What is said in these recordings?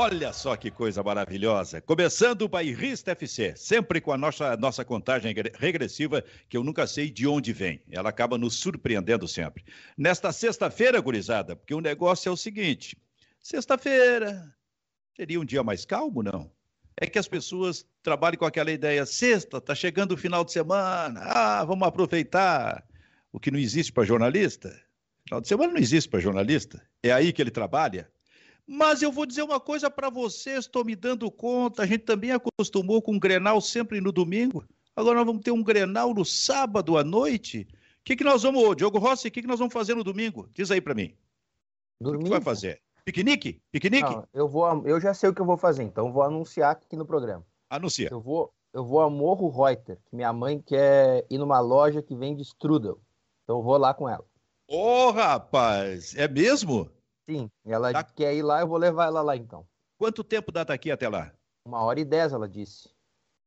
Olha só que coisa maravilhosa. Começando o Bairrista FC, sempre com a nossa, nossa contagem regressiva, que eu nunca sei de onde vem. Ela acaba nos surpreendendo sempre. Nesta sexta-feira, gurizada, porque o negócio é o seguinte: sexta-feira seria um dia mais calmo, não? É que as pessoas trabalham com aquela ideia: sexta, tá chegando o final de semana, ah, vamos aproveitar. O que não existe para jornalista. Final de semana não existe para jornalista. É aí que ele trabalha. Mas eu vou dizer uma coisa para vocês, estou me dando conta, a gente também acostumou com um Grenal sempre no domingo. Agora nós vamos ter um Grenal no sábado à noite. O que, que nós vamos, Diogo Rossi, o que, que nós vamos fazer no domingo? Diz aí para mim. Domingo? O que vai fazer? Piquenique? Piquenique? Não, eu vou, eu já sei o que eu vou fazer, então vou anunciar aqui no programa. Anuncia. Eu vou, eu vou a Morro Reuter, que minha mãe quer ir numa loja que vende strudel. Então eu vou lá com ela. Ô, oh, rapaz, é mesmo? Sim, ela tá... quer ir lá, eu vou levar ela lá então. Quanto tempo dá daqui até lá? Uma hora e dez, ela disse.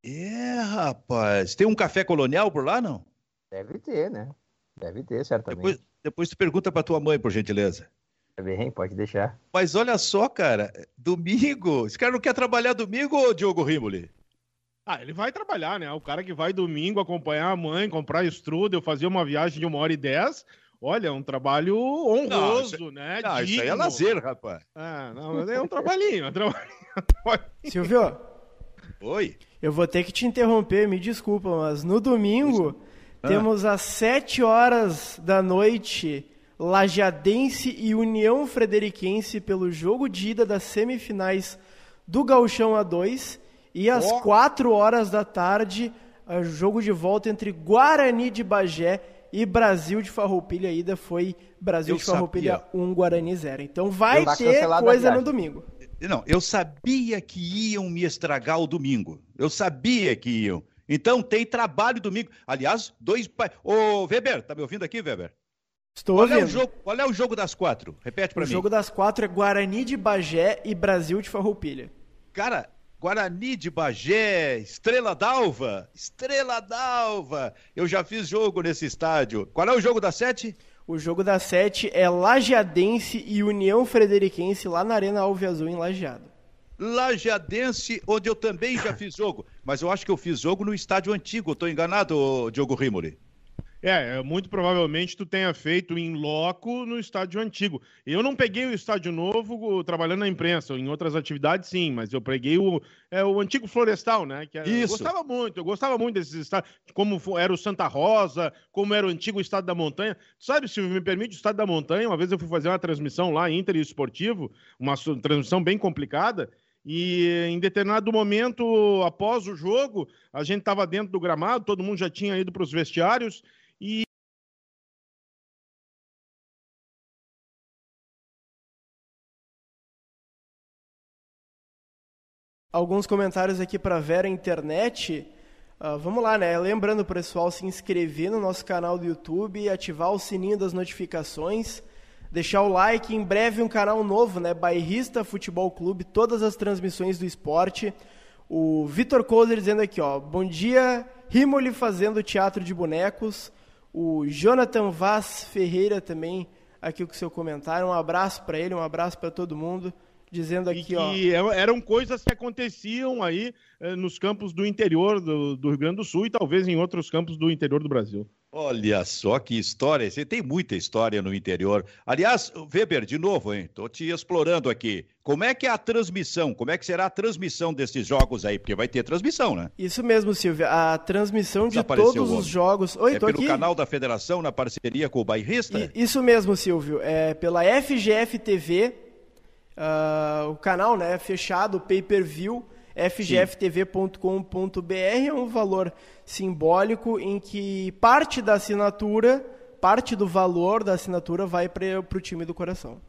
É, rapaz. Tem um café colonial por lá, não? Deve ter, né? Deve ter, certamente. Depois, depois tu pergunta pra tua mãe, por gentileza. Bem, pode deixar. Mas olha só, cara, domingo. Esse cara não quer trabalhar domingo, Diogo Rimoli? Ah, ele vai trabalhar, né? O cara que vai domingo acompanhar a mãe, comprar strudel, fazer uma viagem de uma hora e dez, Olha, é um trabalho honroso, não, né? Não, isso aí é lazer, rapaz. Ah, não, é um trabalhinho, é um trabalhinho. Silvio. Oi. Eu vou ter que te interromper, me desculpa, mas no domingo ah. temos às 7 horas da noite Lajadense e União Frederiquense pelo jogo de ida das semifinais do Gauchão A2 e às oh. 4 horas da tarde jogo de volta entre Guarani de Bagé e Brasil de Farroupilha, a ida foi Brasil eu de Farroupilha sabia. 1, Guarani 0. Então vai ter coisa no domingo. Não, eu sabia que iam me estragar o domingo. Eu sabia que iam. Então tem trabalho domingo. Aliás, dois. Ô, Weber, tá me ouvindo aqui, Weber? Estou qual ouvindo. É o jogo, qual é o jogo das quatro? Repete para mim. O jogo das quatro é Guarani de Bagé e Brasil de Farroupilha. Cara, Guarani de Bagé, Estrela d'Alva, Estrela d'Alva. Eu já fiz jogo nesse estádio. Qual é o jogo da sete? O jogo da sete é Lajeadense e União Frederiquense lá na Arena Alve Azul em Lajeado. Lajeadense, onde eu também já fiz jogo. Mas eu acho que eu fiz jogo no estádio antigo. Estou enganado, Diogo Rimoli? É, é, muito provavelmente tu tenha feito em loco no estádio antigo. Eu não peguei o estádio novo trabalhando na imprensa, em outras atividades sim, mas eu peguei o, é, o antigo Florestal, né? Que era, Isso. Eu gostava muito, eu gostava muito desses estádios, como era o Santa Rosa, como era o antigo Estado da Montanha. Sabe, se me permite, o Estado da Montanha, uma vez eu fui fazer uma transmissão lá, Inter e Esportivo, uma transmissão bem complicada, e em determinado momento, após o jogo, a gente estava dentro do gramado, todo mundo já tinha ido para os vestiários, e alguns comentários aqui para Vera Internet. Uh, vamos lá, né? Lembrando pessoal se inscrever no nosso canal do YouTube, ativar o sininho das notificações, deixar o like. Em breve um canal novo, né? Bairrista Futebol Clube, todas as transmissões do esporte. O Vitor Kozer dizendo aqui, ó, bom dia, Rimoli fazendo teatro de bonecos. O Jonathan Vaz Ferreira também aqui com o seu comentário. Um abraço para ele, um abraço para todo mundo. Dizendo aqui, e ó. É, eram coisas que aconteciam aí eh, nos campos do interior do, do Rio Grande do Sul e talvez em outros campos do interior do Brasil. Olha só que história, você tem muita história no interior. Aliás, Weber, de novo, hein? Tô te explorando aqui. Como é que é a transmissão? Como é que será a transmissão desses jogos aí? Porque vai ter transmissão, né? Isso mesmo, Silvia. A transmissão de todos os jogos. Oi, é pelo aqui. canal da Federação na parceria com o Bairrista? I, isso mesmo, Silvio. É pela FGF TV, uh, ah, o canal, né, fechado, pay-per-view fgftv.com.br é um valor simbólico em que parte da assinatura, parte do valor da assinatura vai para o time do coração.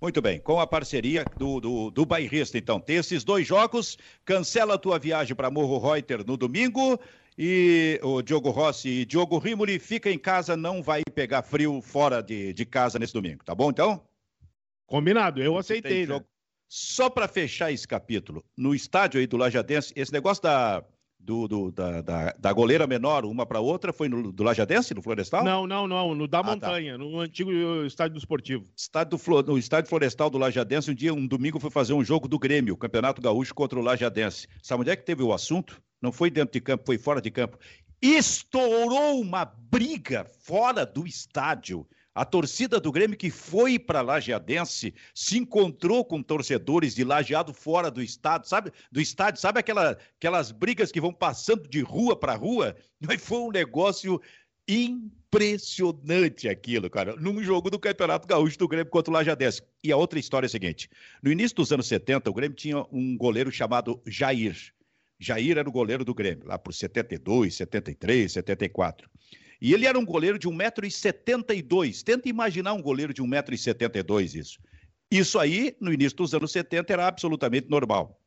Muito bem, com a parceria do, do, do Bairrista, então. Tem esses dois jogos, cancela a tua viagem para Morro Reuter no domingo e o Diogo Rossi e Diogo Rimoli fica em casa, não vai pegar frio fora de, de casa nesse domingo, tá bom então? Combinado, eu aceitei. Né? Só para fechar esse capítulo, no estádio aí do Lajadense, esse negócio da, do, do da, da, da, goleira menor, uma para outra, foi no, do Lajadense, no Florestal? Não, não, não, no da ah, tá. Montanha, tá. no antigo estádio do Esportivo. Estádio do, no estádio Florestal do Lajadense, um dia, um domingo, foi fazer um jogo do Grêmio, Campeonato Gaúcho contra o Lajadense. Sabe onde é que teve o assunto? Não foi dentro de campo, foi fora de campo. Estourou uma briga fora do estádio a torcida do Grêmio que foi para Lajeadense se encontrou com torcedores de Lajeado fora do estado, sabe? Do estádio, sabe aquela, aquelas brigas que vão passando de rua para rua? Mas foi um negócio impressionante aquilo, cara, num jogo do Campeonato Gaúcho do Grêmio contra o Lajadense. E a outra história é a seguinte: no início dos anos 70, o Grêmio tinha um goleiro chamado Jair. Jair era o goleiro do Grêmio, lá por 72, 73, 74. E ele era um goleiro de 1,72m. Tenta imaginar um goleiro de 1,72m isso. Isso aí, no início dos anos 70, era absolutamente normal.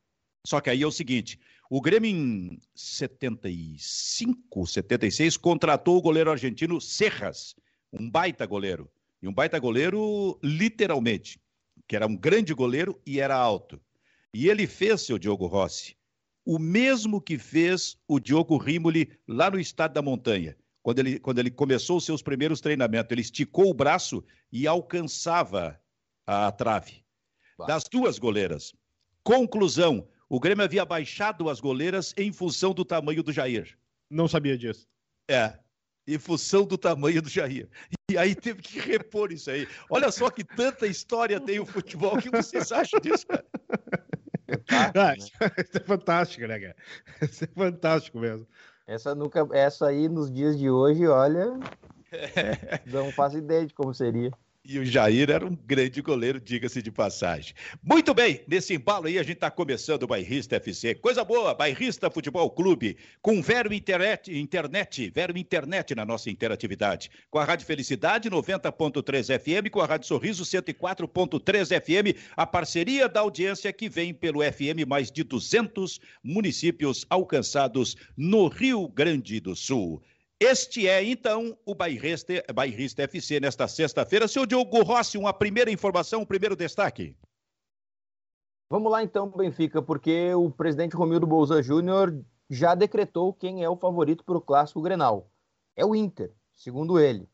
Só que aí é o seguinte: o Grêmio em 75, 76 contratou o goleiro argentino Serras, um baita goleiro. E um baita goleiro, literalmente, que era um grande goleiro e era alto. E ele fez, seu Diogo Rossi, o mesmo que fez o Diogo Rimoli lá no Estado da Montanha quando ele, quando ele começou os seus primeiros treinamentos, ele esticou o braço e alcançava a trave das duas goleiras. Conclusão: o Grêmio havia baixado as goleiras em função do tamanho do Jair. Não sabia disso. É, em função do tamanho do Jair. E aí teve que repor isso aí. Olha só que tanta história tem o futebol. O que vocês acham disso, cara? Ah, isso é fantástico, né, cara? Isso é fantástico mesmo. Essa nunca, essa aí nos dias de hoje, olha, não faço ideia de como seria. E o Jair era um grande goleiro, diga-se de passagem. Muito bem, nesse embalo aí a gente está começando o Bairrista FC. Coisa boa, Bairrista Futebol Clube, com Vero Internet, internet, Vero Internet na nossa interatividade. Com a Rádio Felicidade 90.3 FM, com a Rádio Sorriso 104.3 FM, a parceria da audiência que vem pelo FM mais de 200 municípios alcançados no Rio Grande do Sul. Este é, então, o Bairrista, Bairrista FC nesta sexta-feira. Seu Diogo Rossi, uma primeira informação, um primeiro destaque. Vamos lá, então, Benfica, porque o presidente Romildo Bolzan Júnior já decretou quem é o favorito para o Clássico Grenal. É o Inter, segundo ele,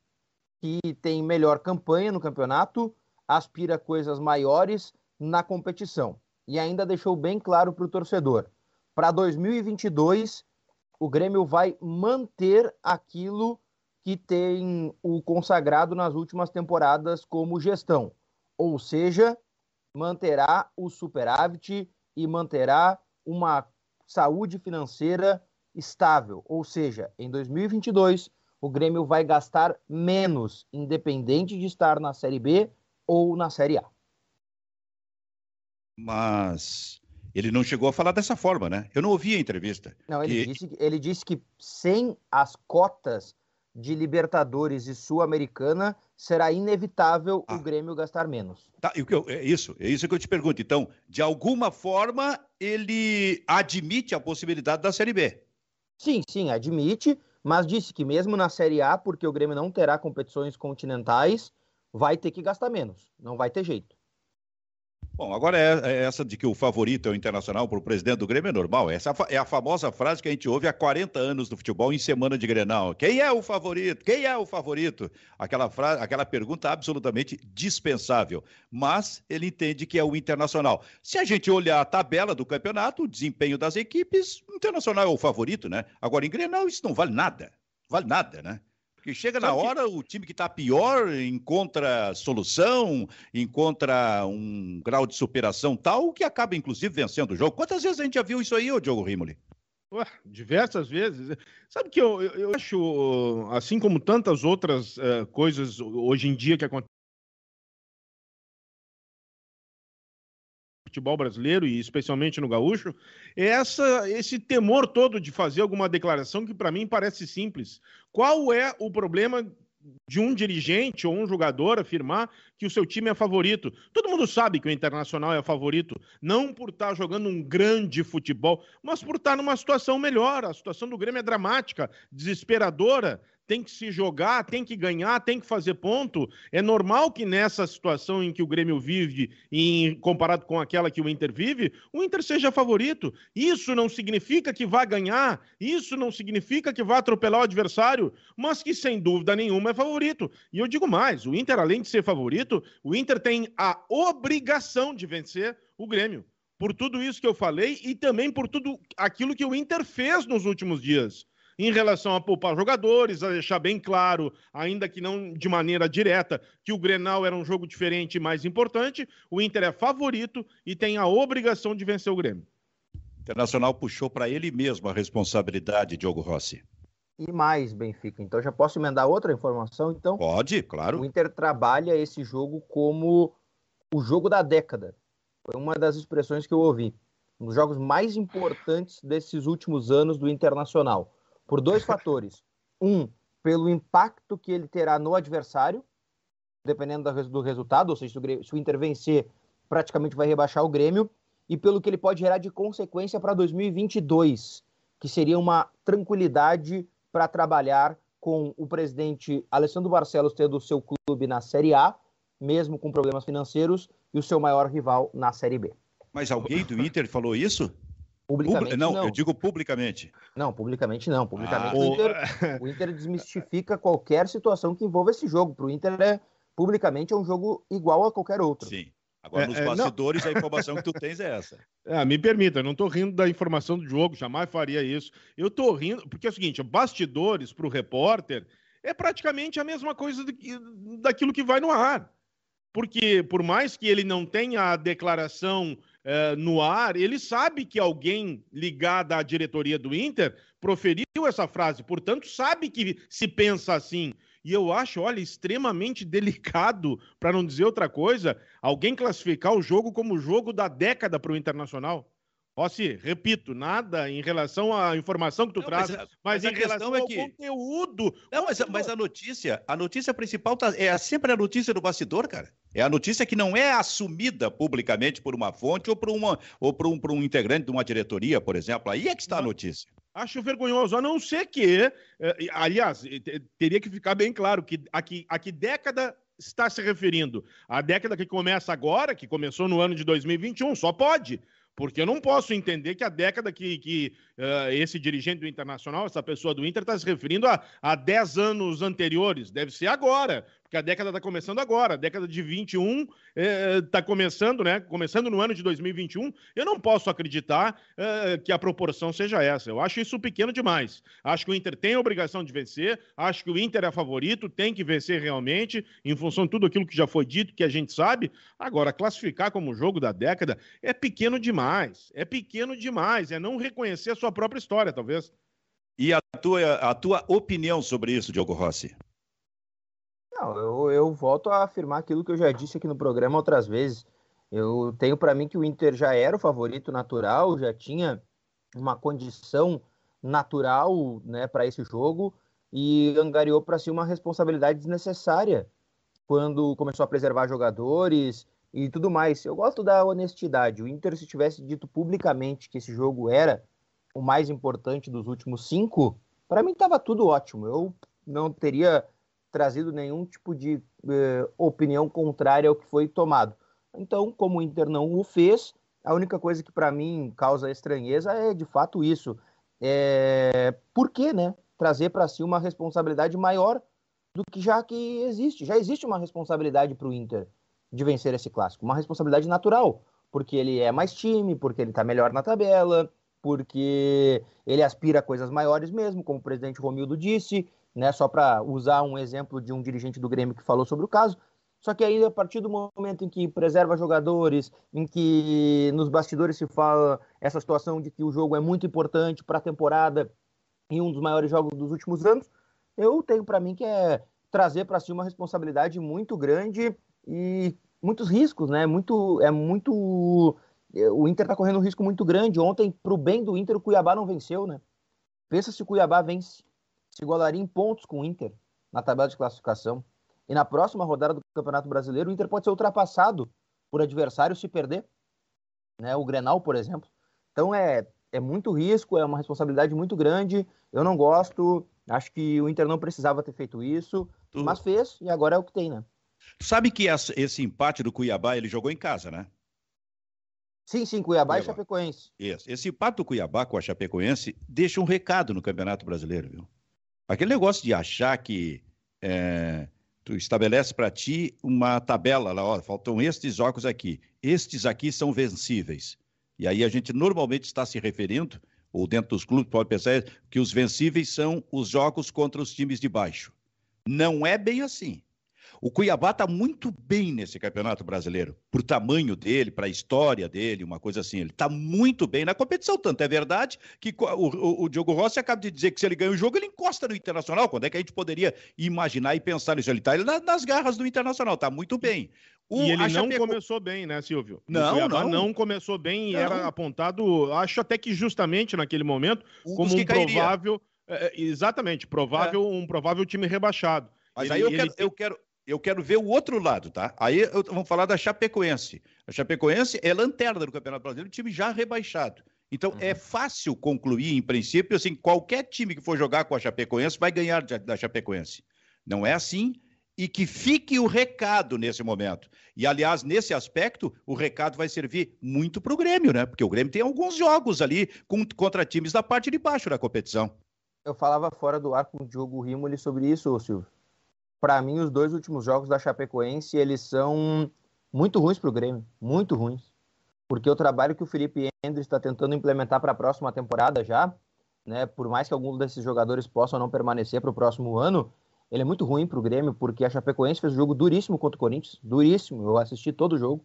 que tem melhor campanha no campeonato, aspira coisas maiores na competição. E ainda deixou bem claro para o torcedor: para 2022 o Grêmio vai manter aquilo que tem o consagrado nas últimas temporadas como gestão, ou seja, manterá o superávit e manterá uma saúde financeira estável, ou seja, em 2022 o Grêmio vai gastar menos, independente de estar na Série B ou na Série A. Mas ele não chegou a falar dessa forma, né? Eu não ouvi a entrevista. Não, ele, disse, ele disse que sem as cotas de Libertadores e Sul-Americana, será inevitável ah. o Grêmio gastar menos. Tá, é isso, é isso que eu te pergunto. Então, de alguma forma, ele admite a possibilidade da Série B. Sim, sim, admite, mas disse que mesmo na Série A, porque o Grêmio não terá competições continentais, vai ter que gastar menos. Não vai ter jeito. Bom, agora é, é, essa de que o favorito é o Internacional para o presidente do Grêmio é normal. Essa é a famosa frase que a gente ouve há 40 anos no futebol em semana de Grenal. Quem é o favorito? Quem é o favorito? Aquela, frase, aquela pergunta absolutamente dispensável. Mas ele entende que é o Internacional. Se a gente olhar a tabela do campeonato, o desempenho das equipes, o Internacional é o favorito, né? Agora, em Grenal, isso não vale nada. Vale nada, né? Porque chega na hora, o time que está pior encontra solução, encontra um grau de superação tal, que acaba, inclusive, vencendo o jogo. Quantas vezes a gente já viu isso aí, ô Diogo Rimoli? Ué, diversas vezes. Sabe que eu, eu, eu, acho, assim como tantas outras uh, coisas hoje em dia que acontecem, futebol brasileiro e especialmente no gaúcho, essa, esse temor todo de fazer alguma declaração que para mim parece simples. Qual é o problema de um dirigente ou um jogador afirmar que o seu time é favorito. Todo mundo sabe que o Internacional é favorito, não por estar jogando um grande futebol, mas por estar numa situação melhor. A situação do Grêmio é dramática, desesperadora tem que se jogar, tem que ganhar, tem que fazer ponto. É normal que nessa situação em que o Grêmio vive, em, comparado com aquela que o Inter vive, o Inter seja favorito. Isso não significa que vá ganhar, isso não significa que vá atropelar o adversário, mas que sem dúvida nenhuma é favorito. E eu digo mais: o Inter, além de ser favorito, o Inter tem a obrigação de vencer o Grêmio. Por tudo isso que eu falei e também por tudo aquilo que o Inter fez nos últimos dias em relação a poupar jogadores, a deixar bem claro, ainda que não de maneira direta, que o Grenal era um jogo diferente e mais importante. O Inter é favorito e tem a obrigação de vencer o Grêmio. Internacional puxou para ele mesmo a responsabilidade, Diogo Rossi. E mais, Benfica. Então já posso emendar outra informação? Então, Pode, claro. O Inter trabalha esse jogo como o jogo da década. Foi uma das expressões que eu ouvi. Um dos jogos mais importantes desses últimos anos do Internacional por dois fatores. Um, pelo impacto que ele terá no adversário, dependendo do resultado, ou seja, se o Inter vencer, praticamente vai rebaixar o Grêmio, e pelo que ele pode gerar de consequência para 2022, que seria uma tranquilidade para trabalhar com o presidente Alessandro Barcelos tendo o seu clube na Série A, mesmo com problemas financeiros, e o seu maior rival na Série B. Mas alguém do Inter falou isso? Publicamente não, não, eu digo publicamente. Não, publicamente não. Publicamente ah, o, Inter, o Inter desmistifica qualquer situação que envolva esse jogo. Para o Inter, é, publicamente, é um jogo igual a qualquer outro. Sim. Agora, é, nos é, bastidores, a informação que tu tens é essa. É, me permita, eu não estou rindo da informação do jogo, jamais faria isso. Eu estou rindo, porque é o seguinte: bastidores para o repórter é praticamente a mesma coisa do, daquilo que vai no ar. Porque, por mais que ele não tenha a declaração uh, no ar, ele sabe que alguém ligado à diretoria do Inter proferiu essa frase, portanto, sabe que se pensa assim. E eu acho, olha, extremamente delicado, para não dizer outra coisa, alguém classificar o jogo como jogo da década para o Internacional. Rossi, repito, nada em relação à informação que tu não, traz, mas, mas, mas em relação é que... ao conteúdo. Não, mas, mas, a notícia, a notícia principal tá, é sempre a notícia do bastidor, cara. É a notícia que não é assumida publicamente por uma fonte ou por, uma, ou por, um, por um integrante de uma diretoria, por exemplo. Aí é que está a notícia. Acho vergonhoso, a não ser que, eh, aliás, teria que ficar bem claro que a que, a que década está se referindo? A década que começa agora, que começou no ano de 2021, só pode. Porque eu não posso entender que a década que, que uh, esse dirigente do Internacional, essa pessoa do Inter, está se referindo a, a 10 anos anteriores. Deve ser agora porque a década está começando agora, a década de 21 está é, começando, né? Começando no ano de 2021. Eu não posso acreditar é, que a proporção seja essa. Eu acho isso pequeno demais. Acho que o Inter tem a obrigação de vencer, acho que o Inter é favorito, tem que vencer realmente, em função de tudo aquilo que já foi dito, que a gente sabe. Agora, classificar como jogo da década é pequeno demais. É pequeno demais. É não reconhecer a sua própria história, talvez. E a tua, a tua opinião sobre isso, Diogo Rossi? Não, eu, eu volto a afirmar aquilo que eu já disse aqui no programa outras vezes. Eu tenho para mim que o Inter já era o favorito natural, já tinha uma condição natural né, para esse jogo e angariou para si uma responsabilidade desnecessária quando começou a preservar jogadores e tudo mais. Eu gosto da honestidade. O Inter, se tivesse dito publicamente que esse jogo era o mais importante dos últimos cinco, para mim estava tudo ótimo. Eu não teria trazido nenhum tipo de eh, opinião contrária ao que foi tomado. Então, como o Inter não o fez, a única coisa que para mim causa estranheza é de fato isso. É... Por que, né? Trazer para si uma responsabilidade maior do que já que existe. Já existe uma responsabilidade para o Inter de vencer esse clássico, uma responsabilidade natural, porque ele é mais time, porque ele está melhor na tabela, porque ele aspira a coisas maiores mesmo, como o presidente Romildo disse, né? Só para usar um exemplo de um dirigente do Grêmio que falou sobre o caso. Só que aí, a partir do momento em que preserva jogadores, em que nos bastidores se fala essa situação de que o jogo é muito importante para a temporada e um dos maiores jogos dos últimos anos, eu tenho para mim que é trazer para si uma responsabilidade muito grande e muitos riscos, né? Muito, é muito. O Inter está correndo um risco muito grande. Ontem, para o bem do Inter, o Cuiabá não venceu, né? Pensa se o Cuiabá vence se igualaria em pontos com o Inter na tabela de classificação. E na próxima rodada do Campeonato Brasileiro, o Inter pode ser ultrapassado por adversário se perder. Né? O Grenal, por exemplo. Então é, é muito risco, é uma responsabilidade muito grande. Eu não gosto. Acho que o Inter não precisava ter feito isso, tu... mas fez e agora é o que tem, né? Sabe que esse empate do Cuiabá ele jogou em casa, né? Sim, sim, Cuiabá, Cuiabá. e Chapecoense. Isso. Esse empate do Cuiabá com a Chapecoense deixa um recado no Campeonato Brasileiro, viu? Aquele negócio de achar que é, tu estabelece para ti uma tabela lá, ó, faltam estes jogos aqui, estes aqui são vencíveis. E aí a gente normalmente está se referindo, ou dentro dos clubes pode pensar que os vencíveis são os jogos contra os times de baixo. Não é bem assim. O Cuiabá está muito bem nesse Campeonato Brasileiro, por tamanho dele, para a história dele, uma coisa assim. Ele está muito bem na competição. Tanto é verdade que o, o, o, Diogo Rossi acaba de dizer que se ele ganha o jogo, ele encosta no Internacional. Quando é que a gente poderia imaginar e pensar nisso? Ele está nas garras do Internacional, está muito bem. O, e ele não começou bem, né, Silvio? Não, o Cuiabá não. não começou bem não. e era apontado, acho até que justamente naquele momento, um como um provável. É, é, exatamente, provável, é. um provável time rebaixado. Mas ele, aí eu, quero, ele... eu, quero, eu quero ver o outro lado, tá? Aí eu, vamos falar da Chapecoense. A Chapecoense é lanterna do Campeonato Brasileiro, time já rebaixado. Então uhum. é fácil concluir, em princípio, assim, qualquer time que for jogar com a Chapecoense vai ganhar da Chapecoense. Não é assim e que fique o recado nesse momento. E, aliás, nesse aspecto, o recado vai servir muito para o Grêmio, né? Porque o Grêmio tem alguns jogos ali com, contra times da parte de baixo da competição. Eu falava fora do ar com o Diogo Rimoli sobre isso, Silvio para mim, os dois últimos jogos da Chapecoense, eles são muito ruins para o Grêmio, muito ruins. Porque o trabalho que o Felipe Endres está tentando implementar para a próxima temporada já, né, por mais que alguns desses jogadores possam não permanecer para o próximo ano, ele é muito ruim para o Grêmio, porque a Chapecoense fez um jogo duríssimo contra o Corinthians, duríssimo. Eu assisti todo o jogo.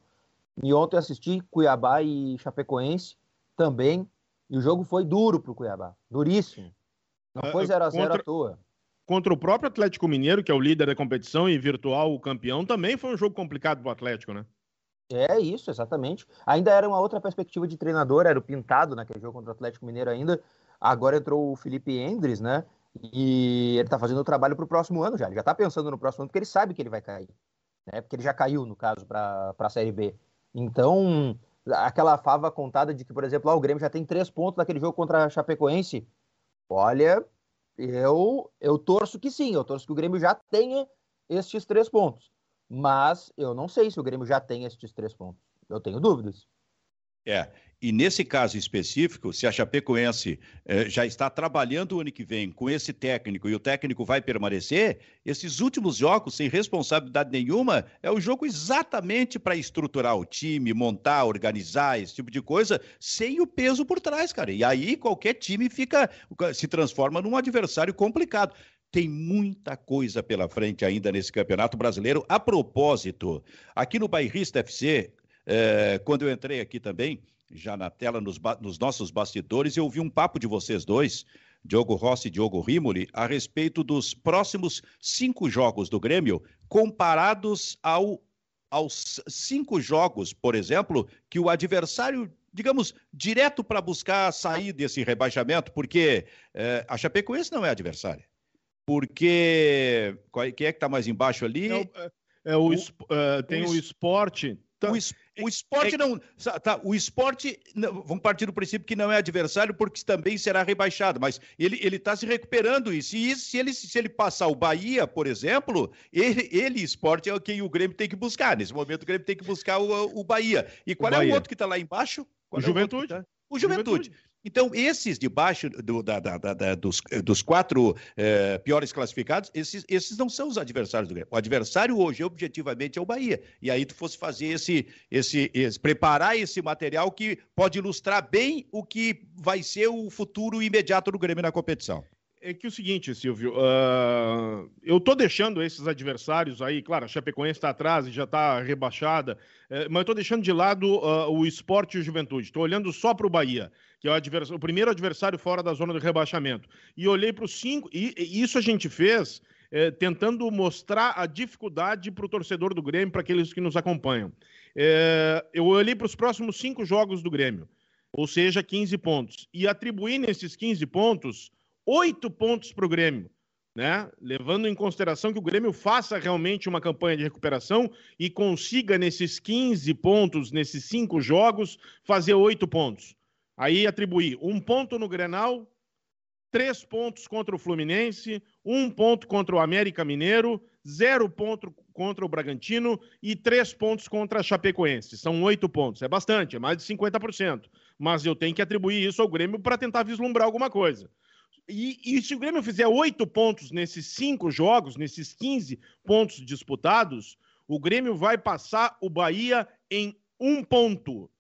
E ontem eu assisti Cuiabá e Chapecoense também, e o jogo foi duro para o Cuiabá, duríssimo. Não foi 0 a 0 contra... à toa contra o próprio Atlético Mineiro, que é o líder da competição e virtual campeão, também foi um jogo complicado para o Atlético, né? É isso, exatamente. Ainda era uma outra perspectiva de treinador, era o Pintado naquele jogo contra o Atlético Mineiro ainda. Agora entrou o Felipe Endres, né? E ele tá fazendo o trabalho para o próximo ano já. Ele já tá pensando no próximo ano, porque ele sabe que ele vai cair. Né? Porque ele já caiu, no caso, para a Série B. Então, aquela fava contada de que, por exemplo, lá o Grêmio já tem três pontos naquele jogo contra a Chapecoense. Olha, eu, eu torço que sim, eu torço que o Grêmio já tenha estes três pontos. Mas eu não sei se o Grêmio já tem estes três pontos. Eu tenho dúvidas. É, e nesse caso específico, se a Chapecoense eh, já está trabalhando o ano que vem com esse técnico e o técnico vai permanecer, esses últimos jogos, sem responsabilidade nenhuma, é o jogo exatamente para estruturar o time, montar, organizar, esse tipo de coisa, sem o peso por trás, cara. E aí qualquer time fica, se transforma num adversário complicado. Tem muita coisa pela frente ainda nesse Campeonato Brasileiro. A propósito, aqui no Bairrista FC, eh, quando eu entrei aqui também, já na tela, nos, nos nossos bastidores, eu ouvi um papo de vocês dois, Diogo Rossi e Diogo Rimoli, a respeito dos próximos cinco jogos do Grêmio, comparados ao, aos cinco jogos, por exemplo, que o adversário digamos, direto para buscar sair desse rebaixamento, porque é, a Chapecoense não é adversária. Porque quem é que está mais embaixo ali? É, é, é o, o, uh, tem o, o esporte, Tá. O, o, esporte é... não. Tá, o esporte. Não, vamos partir do princípio que não é adversário, porque também será rebaixado. Mas ele está se recuperando. E se, ele, se ele passar o Bahia, por exemplo, ele, ele, esporte, é quem o Grêmio tem que buscar. Nesse momento, o Grêmio tem que buscar o, o Bahia. E qual o é Bahia. o outro que está lá embaixo? Qual o é Juventude. Tá? o Juventude. Então, esses de baixo do, da, da, da, dos, dos, quatro eh, piores classificados, esses, esses não são os adversários do Grêmio. O adversário hoje, objetivamente, é o Bahia. E aí tu fosse fazer esse, esse, esse, preparar esse material que pode ilustrar bem o que vai ser o futuro imediato do Grêmio na competição é que o seguinte, Silvio, uh, eu tô deixando esses adversários aí, claro, a Chapecoense está atrás e já está rebaixada, uh, mas eu tô deixando de lado uh, o esporte e o juventude. Estou olhando só para o Bahia, que é o, o, primeiro adversário fora da zona do rebaixamento. E olhei para os cinco, e, e, isso a gente fez eh, tentando mostrar a dificuldade para o torcedor do Grêmio, para aqueles que nos acompanham. Eh, eu olhei para os próximos cinco jogos do Grêmio, ou seja, 15 pontos, e atribuí nesses 15 pontos oito pontos para o Grêmio. Né? Levando em consideração que o Grêmio faça realmente uma campanha de recuperação e consiga, nesses 15 pontos, nesses cinco jogos, fazer oito pontos. Aí atribuir um ponto no Grenal, três pontos contra o Fluminense, um ponto contra o América Mineiro, zero ponto contra o Bragantino e três pontos contra a Chapecoense. São oito pontos. É bastante, é mais de 50%. Mas eu tenho que atribuir isso ao Grêmio para tentar vislumbrar alguma coisa. E, e, se o Grêmio fizer oito pontos nesses cinco jogos, nesses 15 pontos disputados, o Grêmio vai passar o Bahia em um ponto.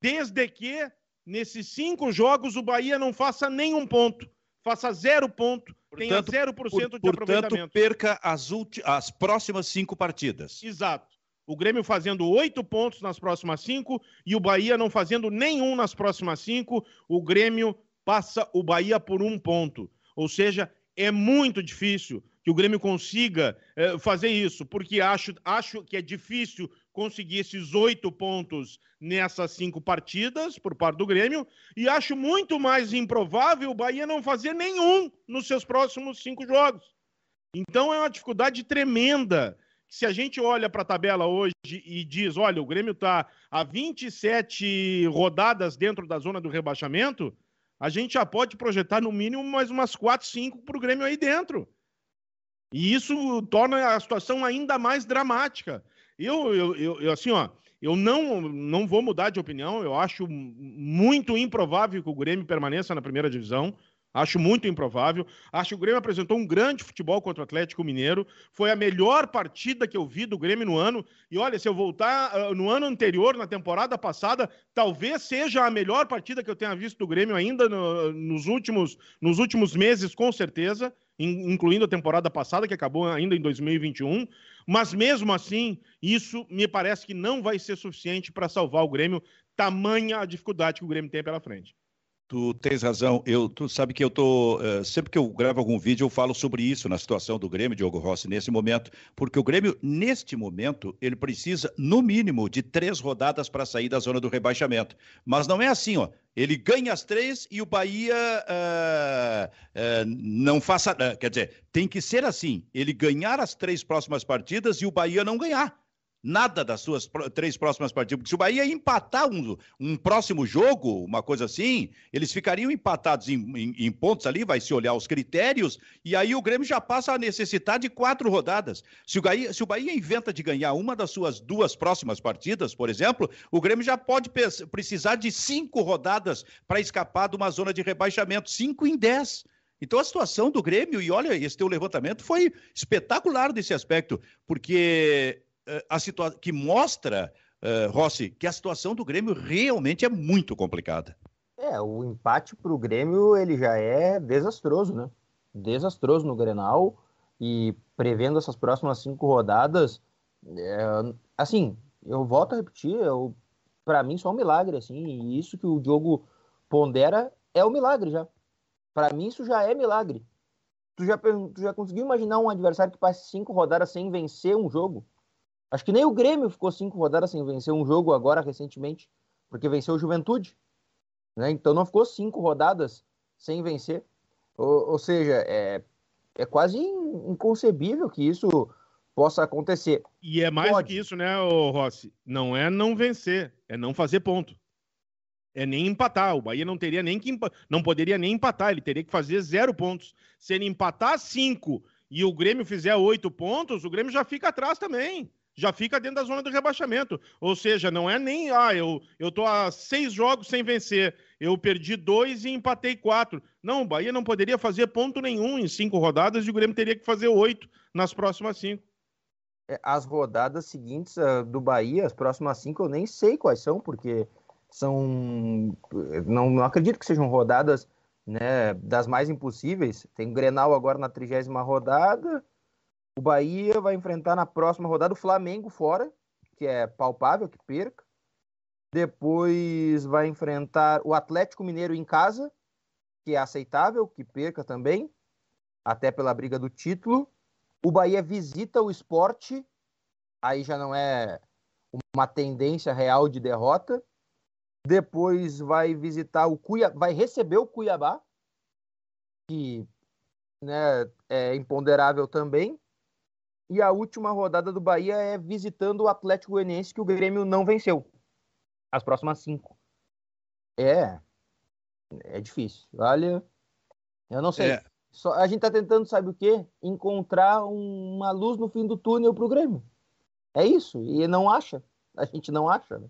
Desde que nesses cinco jogos o Bahia não faça nenhum ponto, faça zero ponto, portanto, tenha 0% por, de portanto, aproveitamento. perca as, as próximas cinco partidas. Exato. O Grêmio fazendo oito pontos nas próximas cinco e o Bahia não fazendo nenhum nas próximas cinco, o Grêmio passa o Bahia por um ponto. Ou seja, é muito difícil que o Grêmio consiga é, fazer isso, porque acho, acho que é difícil conseguir esses oito pontos nessas cinco partidas por parte do Grêmio, e acho muito mais improvável o Bahia não fazer nenhum nos seus próximos cinco jogos. Então é uma dificuldade tremenda. Se a gente olha para a tabela hoje e diz, olha, o Grêmio está a 27 rodadas dentro da zona do rebaixamento, a gente já pode projetar no mínimo mais umas 4, 5 para o Grêmio aí dentro. E isso torna a situação ainda mais dramática. Eu, eu, eu, eu, assim, ó, eu não, não vou mudar de opinião. Eu acho muito improvável que o Grêmio permaneça na primeira divisão. Acho muito improvável. Acho que o Grêmio apresentou um grande futebol contra o Atlético Mineiro. Foi a melhor partida que eu vi do Grêmio no ano. E olha, se eu voltar uh, no ano anterior, na temporada passada, talvez seja a melhor partida que eu tenha visto do Grêmio ainda no, nos, últimos, nos últimos meses, com certeza incluindo a temporada passada, que acabou ainda em 2021. Mas mesmo assim, isso me parece que não vai ser suficiente para salvar o Grêmio, tamanha a dificuldade que o Grêmio tem pela frente. Tu tens razão. Eu, tu sabe que eu tô uh, sempre que eu gravo algum vídeo eu falo sobre isso na situação do Grêmio, Diogo Rossi, nesse momento, porque o Grêmio neste momento ele precisa no mínimo de três rodadas para sair da zona do rebaixamento. Mas não é assim, ó. Ele ganha as três e o Bahia uh, uh, não faça, quer dizer, tem que ser assim. Ele ganhar as três próximas partidas e o Bahia não ganhar nada das suas três próximas partidas. Porque se o Bahia empatar um, um próximo jogo, uma coisa assim, eles ficariam empatados em, em, em, pontos ali, vai se olhar os critérios, e aí o Grêmio já passa a necessitar de quatro rodadas. Se o, Bahia, se o Bahia inventa de ganhar uma das suas duas próximas partidas, por exemplo, o Grêmio já pode precisar de cinco rodadas para escapar de uma zona de rebaixamento, cinco em dez. Então a situação do Grêmio, e olha, esse teu levantamento foi espetacular nesse aspecto, porque a situação que mostra, uh, Rossi, que a situação do Grêmio realmente é muito complicada. É, o empate para o Grêmio ele já é desastroso, né? Desastroso no Grenal e prevendo essas próximas cinco rodadas, é, assim, eu volto a repetir, para mim só um milagre, assim, e isso que o Diogo pondera é o milagre já. Para mim isso já é milagre. Tu já, tu já conseguiu imaginar um adversário que passe cinco rodadas sem vencer um jogo? Acho que nem o Grêmio ficou cinco rodadas sem vencer um jogo agora recentemente, porque venceu o Juventude. Né? Então não ficou cinco rodadas sem vencer. Ou, ou seja, é, é quase inconcebível que isso possa acontecer. E é mais Pode. que isso, né, Rossi? Não é não vencer, é não fazer ponto. É nem empatar. O Bahia não teria nem que não poderia nem empatar, ele teria que fazer zero pontos. Se ele empatar cinco e o Grêmio fizer oito pontos, o Grêmio já fica atrás também já fica dentro da zona do rebaixamento. Ou seja, não é nem, ah, eu, eu tô a seis jogos sem vencer, eu perdi dois e empatei quatro. Não, o Bahia não poderia fazer ponto nenhum em cinco rodadas e o Grêmio teria que fazer oito nas próximas cinco. É, as rodadas seguintes uh, do Bahia, as próximas cinco, eu nem sei quais são, porque são. Não, não acredito que sejam rodadas né, das mais impossíveis. Tem o Grenal agora na trigésima rodada o Bahia vai enfrentar na próxima rodada o Flamengo fora, que é palpável que perca. Depois vai enfrentar o Atlético Mineiro em casa, que é aceitável que perca também, até pela briga do título. O Bahia visita o esporte, aí já não é uma tendência real de derrota. Depois vai visitar o Cuiabá, vai receber o Cuiabá, que né, é imponderável também. E a última rodada do Bahia é visitando o Atlético Goianiense, que o Grêmio não venceu. As próximas cinco. É. É difícil. Olha. Eu não sei. É. Só, a gente está tentando, sabe o quê? Encontrar uma luz no fim do túnel para o Grêmio. É isso. E não acha. A gente não acha. Né?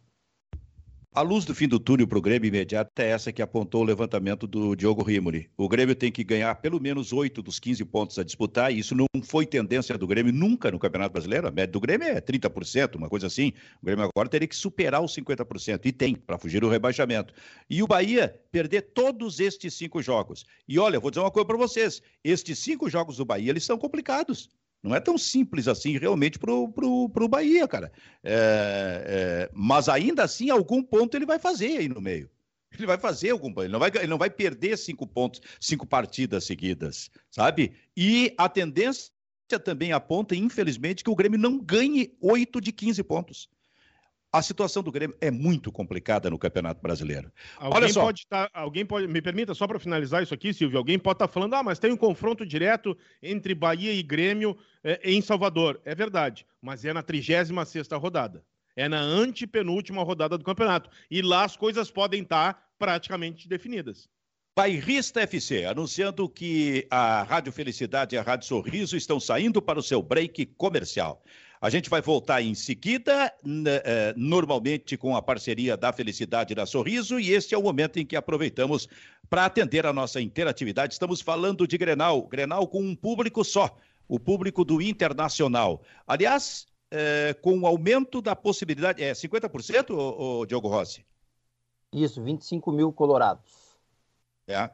A luz do fim do túnel para o Grêmio imediato é essa que apontou o levantamento do Diogo Rimoli. O Grêmio tem que ganhar pelo menos 8 dos 15 pontos a disputar, e isso não foi tendência do Grêmio nunca no Campeonato Brasileiro. A média do Grêmio é 30%, uma coisa assim. O Grêmio agora teria que superar os 50%, e tem, para fugir do rebaixamento. E o Bahia perder todos estes cinco jogos. E olha, vou dizer uma coisa para vocês: estes cinco jogos do Bahia eles são complicados. Não é tão simples assim realmente para o Bahia, cara. É, é, mas ainda assim, algum ponto ele vai fazer aí no meio. Ele vai fazer algum. Ele não vai, ele não vai perder cinco pontos, cinco partidas seguidas, sabe? E a tendência também aponta, infelizmente, que o Grêmio não ganhe oito de 15 pontos a situação do Grêmio é muito complicada no Campeonato Brasileiro. Alguém Olha só. Pode tá, alguém pode. Me permita, só para finalizar isso aqui, Silvio. Alguém pode estar tá falando, ah, mas tem um confronto direto entre Bahia e Grêmio é, em Salvador. É verdade, mas é na 36 rodada. É na antepenúltima rodada do campeonato. E lá as coisas podem estar tá praticamente definidas. Bairrista FC, anunciando que a Rádio Felicidade e a Rádio Sorriso estão saindo para o seu break comercial. A gente vai voltar em seguida, eh, normalmente com a parceria da Felicidade e da Sorriso, e este é o momento em que aproveitamos para atender a nossa interatividade. Estamos falando de Grenal, Grenal com um público só, o público do Internacional. Aliás, é, com o aumento da possibilidade, é 50%, ô, ô, Diogo Rossi? Isso, 25 mil colorados. É,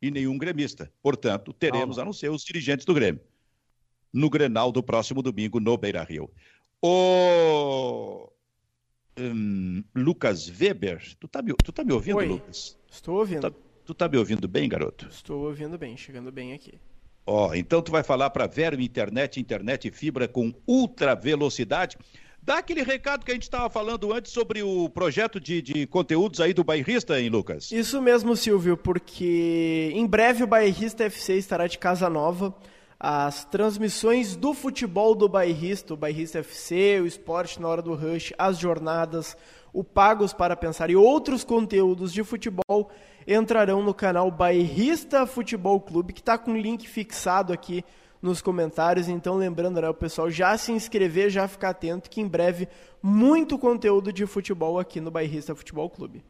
e nenhum gremista. Portanto, teremos, não, não. a não ser os dirigentes do Grêmio no Grenal do próximo domingo no Beira Rio. O um, Lucas Weber, tu tá, me, tu tá me ouvindo, Oi, Lucas? Estou ouvindo. Tu tá, tu tá me ouvindo bem, garoto? Estou ouvindo bem, chegando bem aqui. Ó, oh, então tu vai falar para Vero Internet, internet fibra com ultra velocidade. Dá aquele recado que a gente estava falando antes sobre o projeto de, de conteúdos aí do Bairrista, hein, Lucas? Isso mesmo, Silvio, porque em breve o Bairrista FC estará de casa nova as transmissões do futebol do bairrista, o bairrista FC, o esporte na hora do rush, as jornadas, o Pagos para Pensar e outros conteúdos de futebol entrarão no canal Bairrista Futebol Clube, que está com o link fixado aqui nos comentários. Então, lembrando, né, o pessoal já se inscrever, já ficar atento, que em breve muito conteúdo de futebol aqui no Bairrista Futebol Clube.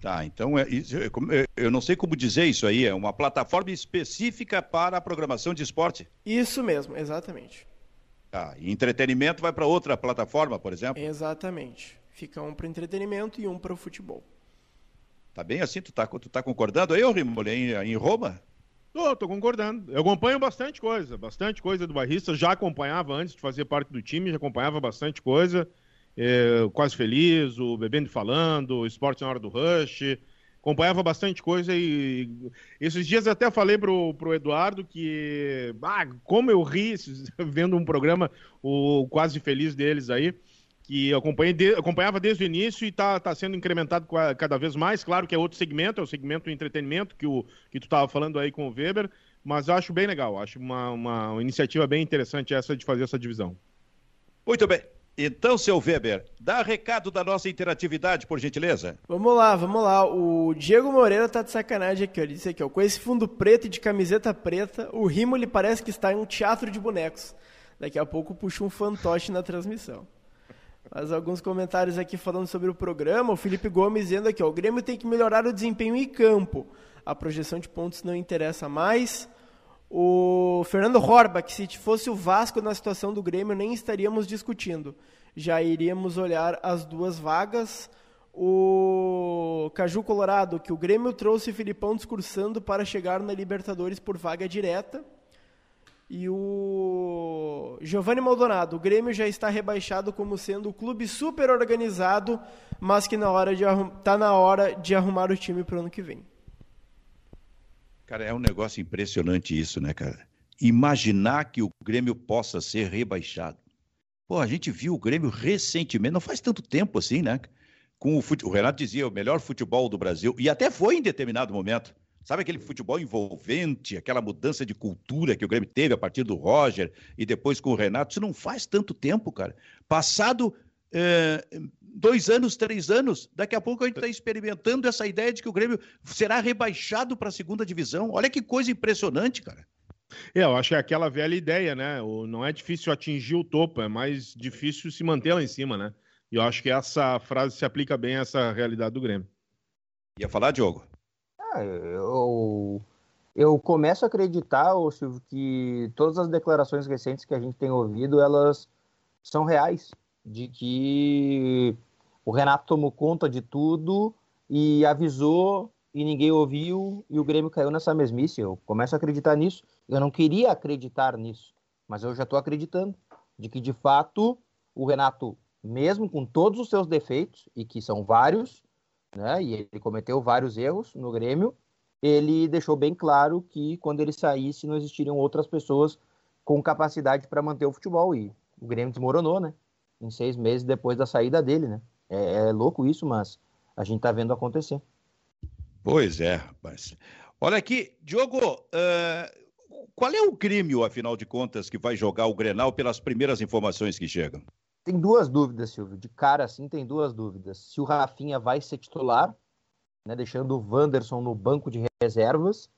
Tá, então é, é, é, eu não sei como dizer isso aí, é uma plataforma específica para a programação de esporte? Isso mesmo, exatamente. Tá, e entretenimento vai para outra plataforma, por exemplo? Exatamente. Fica um para entretenimento e um para o futebol. Tá bem assim? Tu tá, tu tá concordando aí, Rimoli, em, em Roma? Tô, tô concordando. Eu acompanho bastante coisa, bastante coisa do Barrista. Já acompanhava antes de fazer parte do time, já acompanhava bastante coisa é, Quase Feliz, o Bebendo e Falando, Esporte na Hora do Rush. Acompanhava bastante coisa e esses dias até falei pro, pro Eduardo que, ah, como eu ri vendo um programa, o Quase Feliz deles aí, que de, acompanhava desde o início e está tá sendo incrementado cada vez mais. Claro que é outro segmento, é o segmento do entretenimento que, o, que tu estava falando aí com o Weber, mas acho bem legal, acho uma, uma iniciativa bem interessante essa de fazer essa divisão. Muito bem. Então, seu Weber, dá recado da nossa interatividade, por gentileza. Vamos lá, vamos lá. O Diego Moreira tá de sacanagem aqui, Ele disse aqui, ó. Com esse fundo preto e de camiseta preta, o Rimo ele parece que está em um teatro de bonecos. Daqui a pouco puxa um fantoche na transmissão. Mas alguns comentários aqui falando sobre o programa. O Felipe Gomes dizendo aqui, ó, o Grêmio tem que melhorar o desempenho em campo. A projeção de pontos não interessa mais. O Fernando Horba, que se fosse o Vasco na situação do Grêmio, nem estaríamos discutindo. Já iríamos olhar as duas vagas. O Caju Colorado, que o Grêmio trouxe Filipão discursando para chegar na Libertadores por vaga direta. E o Giovanni Maldonado, o Grêmio já está rebaixado como sendo o clube super organizado, mas que na hora de tá na hora de arrumar o time para o ano que vem. Cara, é um negócio impressionante isso, né, cara? Imaginar que o Grêmio possa ser rebaixado. Pô, a gente viu o Grêmio recentemente, não faz tanto tempo assim, né? Com o, fute... o Renato dizia o melhor futebol do Brasil, e até foi em determinado momento. Sabe aquele futebol envolvente, aquela mudança de cultura que o Grêmio teve a partir do Roger e depois com o Renato? Isso não faz tanto tempo, cara. Passado. É dois anos, três anos. Daqui a pouco a gente está experimentando essa ideia de que o Grêmio será rebaixado para a segunda divisão. Olha que coisa impressionante, cara. É, eu acho que é aquela velha ideia, né? Não é difícil atingir o topo, é mais difícil se manter lá em cima, né? E eu acho que essa frase se aplica bem a essa realidade do Grêmio. Ia falar, Diogo? Ah, eu, eu começo a acreditar, Silvio, que todas as declarações recentes que a gente tem ouvido, elas são reais. De que o Renato tomou conta de tudo e avisou e ninguém ouviu e o Grêmio caiu nessa mesmice. Eu começo a acreditar nisso. Eu não queria acreditar nisso, mas eu já estou acreditando de que de fato o Renato, mesmo com todos os seus defeitos e que são vários, né? E ele cometeu vários erros no Grêmio, ele deixou bem claro que quando ele saísse não existiriam outras pessoas com capacidade para manter o futebol e o Grêmio desmoronou, né? Em seis meses depois da saída dele, né? É, é louco isso, mas a gente está vendo acontecer. Pois é, rapaz. Olha aqui, Diogo, uh, qual é o Grêmio, afinal de contas, que vai jogar o Grenal pelas primeiras informações que chegam? Tem duas dúvidas, Silvio. De cara, assim, tem duas dúvidas. Se o Rafinha vai ser titular, né, deixando o Wanderson no banco de reservas,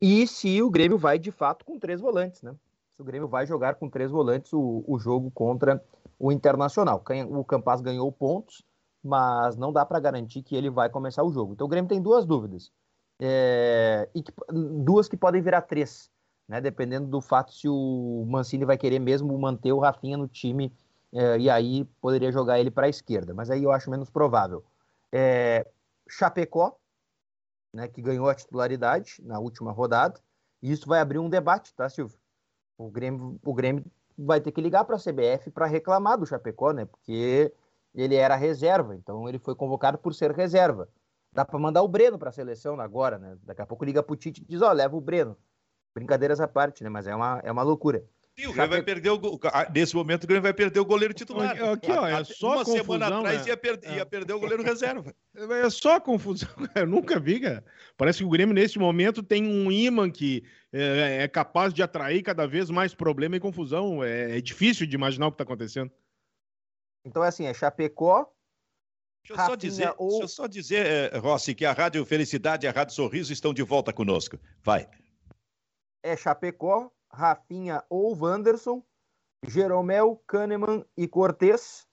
e se o Grêmio vai, de fato, com três volantes, né? Se o Grêmio vai jogar com três volantes o, o jogo contra o Internacional. O Campas ganhou pontos, mas não dá para garantir que ele vai começar o jogo. Então o Grêmio tem duas dúvidas. É, e que, duas que podem virar três, né? Dependendo do fato se o Mancini vai querer mesmo manter o Rafinha no time é, e aí poderia jogar ele para a esquerda, mas aí eu acho menos provável. É, Chapecó, né, que ganhou a titularidade na última rodada, e isso vai abrir um debate, tá, Silvio? O Grêmio, o Grêmio vai ter que ligar para a CBF para reclamar do Chapecó, né? Porque ele era reserva, então ele foi convocado por ser reserva. Dá para mandar o Breno para a seleção agora, né? Daqui a pouco liga para o Tite e diz: Ó, oh, leva o Breno. Brincadeiras à parte, né? Mas é uma, é uma loucura. Sim, o Grêmio vai perder o Nesse momento, o Grêmio vai perder o goleiro titular. Aqui, ó, é só Uma confusão, semana atrás né? ia, perder, ia perder o goleiro reserva. É só confusão. Eu nunca vi, cara. Parece que o Grêmio, nesse momento, tem um imã que é, é capaz de atrair cada vez mais problema e confusão. É, é difícil de imaginar o que está acontecendo. Então, é assim, é Chapecó, Deixa eu, só dizer, ou... deixa eu só dizer, eh, Rossi, que a Rádio Felicidade e a Rádio Sorriso estão de volta conosco. Vai. É Chapecó, Rafinha ou Wanderson, Jeromel, Kahneman e Cortez,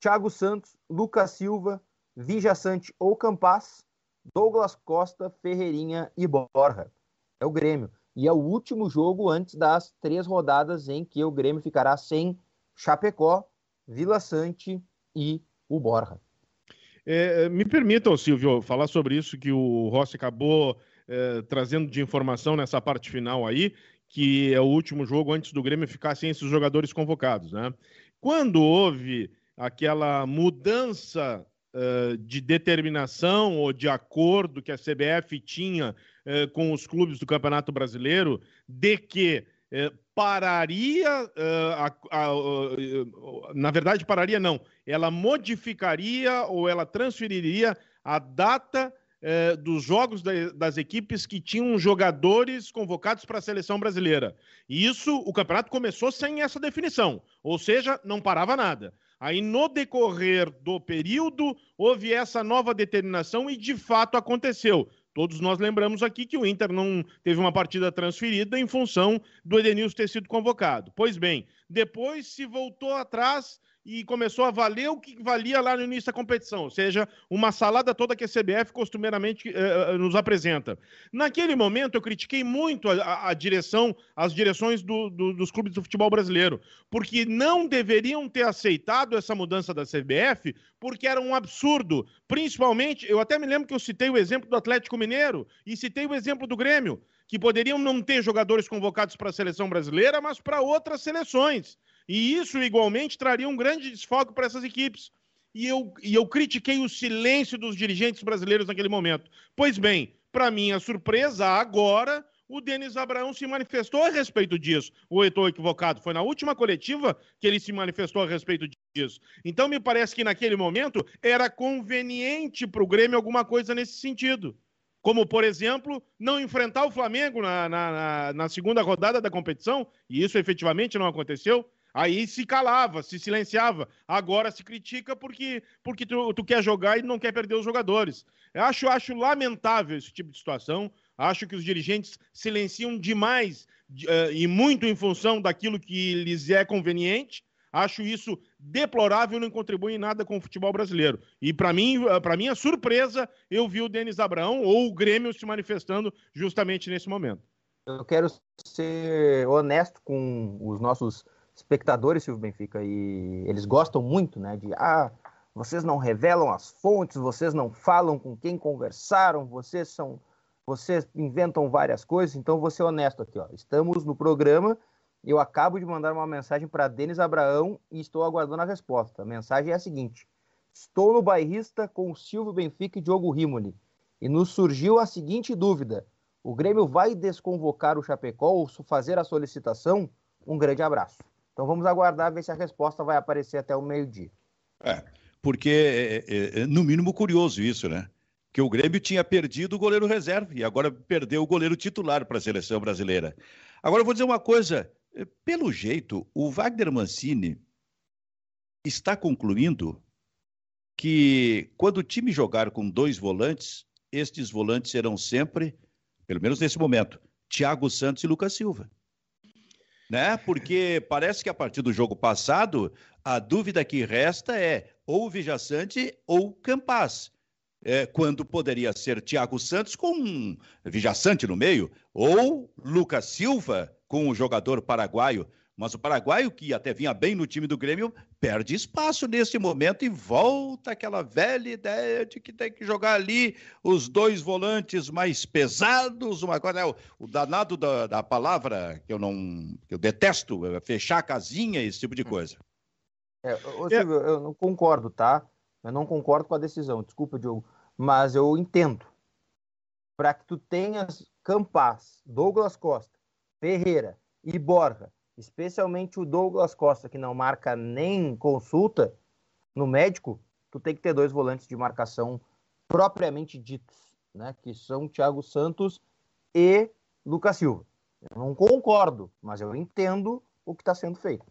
Thiago Santos, Lucas Silva, Vija Sante ou Campas, Douglas Costa, Ferreirinha e Borja. É o Grêmio. E é o último jogo antes das três rodadas em que o Grêmio ficará sem Chapecó, Vila Sante e o Borja. É, me permitam, Silvio, falar sobre isso que o Rossi acabou é, trazendo de informação nessa parte final aí, que é o último jogo antes do Grêmio ficar sem esses jogadores convocados. Né? Quando houve aquela mudança uh, de determinação ou de acordo que a CBF tinha uh, com os clubes do Campeonato Brasileiro, de que uh, pararia, a, a, na verdade, pararia não, ela modificaria ou ela transferiria a data é, dos jogos da, das equipes que tinham jogadores convocados para a seleção brasileira. E isso, o campeonato começou sem essa definição, ou seja, não parava nada. Aí, no decorrer do período, houve essa nova determinação e, de fato, aconteceu. Todos nós lembramos aqui que o Inter não teve uma partida transferida em função do Edenilson ter sido convocado. Pois bem, depois se voltou atrás e começou a valer o que valia lá no início da competição, ou seja, uma salada toda que a CBF costumeiramente uh, nos apresenta. Naquele momento, eu critiquei muito a, a direção, as direções do, do, dos clubes do futebol brasileiro, porque não deveriam ter aceitado essa mudança da CBF, porque era um absurdo. Principalmente, eu até me lembro que eu citei o exemplo do Atlético Mineiro e citei o exemplo do Grêmio, que poderiam não ter jogadores convocados para a seleção brasileira, mas para outras seleções. E isso, igualmente, traria um grande desfoque para essas equipes. E eu, e eu critiquei o silêncio dos dirigentes brasileiros naquele momento. Pois bem, para minha surpresa, agora o Denis Abraão se manifestou a respeito disso. Ou eu estou equivocado? Foi na última coletiva que ele se manifestou a respeito disso. Então, me parece que naquele momento era conveniente para o Grêmio alguma coisa nesse sentido. Como, por exemplo, não enfrentar o Flamengo na, na, na segunda rodada da competição, e isso efetivamente não aconteceu Aí se calava, se silenciava. Agora se critica porque, porque tu, tu quer jogar e não quer perder os jogadores. Eu acho, acho lamentável esse tipo de situação. Acho que os dirigentes silenciam demais uh, e muito em função daquilo que lhes é conveniente. Acho isso deplorável não contribui em nada com o futebol brasileiro. E para mim, eh, para minha surpresa, eu vi o Denis Abraão ou o Grêmio se manifestando justamente nesse momento. Eu quero ser honesto com os nossos espectadores, Silvio Benfica, e eles gostam muito, né, de ah, vocês não revelam as fontes, vocês não falam com quem conversaram, vocês são vocês inventam várias coisas, então vou ser honesto aqui, ó. Estamos no programa, eu acabo de mandar uma mensagem para Denis Abraão e estou aguardando a resposta. A mensagem é a seguinte: Estou no bairrista com Silvio Benfica e Diogo Rimoli, e nos surgiu a seguinte dúvida: o Grêmio vai desconvocar o Chapecó ou fazer a solicitação? Um grande abraço. Então vamos aguardar ver se a resposta vai aparecer até o meio-dia. É, porque é, é, é, no mínimo curioso isso, né? Que o Grêmio tinha perdido o goleiro reserva e agora perdeu o goleiro titular para a seleção brasileira. Agora eu vou dizer uma coisa: é, pelo jeito, o Wagner Mancini está concluindo que quando o time jogar com dois volantes, estes volantes serão sempre, pelo menos nesse momento, Thiago Santos e Lucas Silva né? Porque parece que a partir do jogo passado, a dúvida que resta é ou Vijaçante ou Campas. É, quando poderia ser Thiago Santos com Vijaçante no meio, ou Lucas Silva com o jogador paraguaio. Mas o paraguaio, que até vinha bem no time do Grêmio, perde espaço nesse momento e volta aquela velha ideia de que tem que jogar ali os dois volantes mais pesados, uma coisa, é o, danado da, da, palavra que eu não, que eu detesto, é fechar a casinha, esse tipo de hum. coisa. É, ô, Silvio, é. eu não concordo, tá? Eu não concordo com a decisão, desculpa, Diogo, mas eu entendo. Para que tu tenhas Campas, Douglas Costa, Ferreira e Borja especialmente o Douglas Costa, que não marca nem consulta no médico, tu tem que ter dois volantes de marcação propriamente ditos, né? Que são Thiago Santos e Lucas Silva. Eu não concordo, mas eu entendo o que está sendo feito.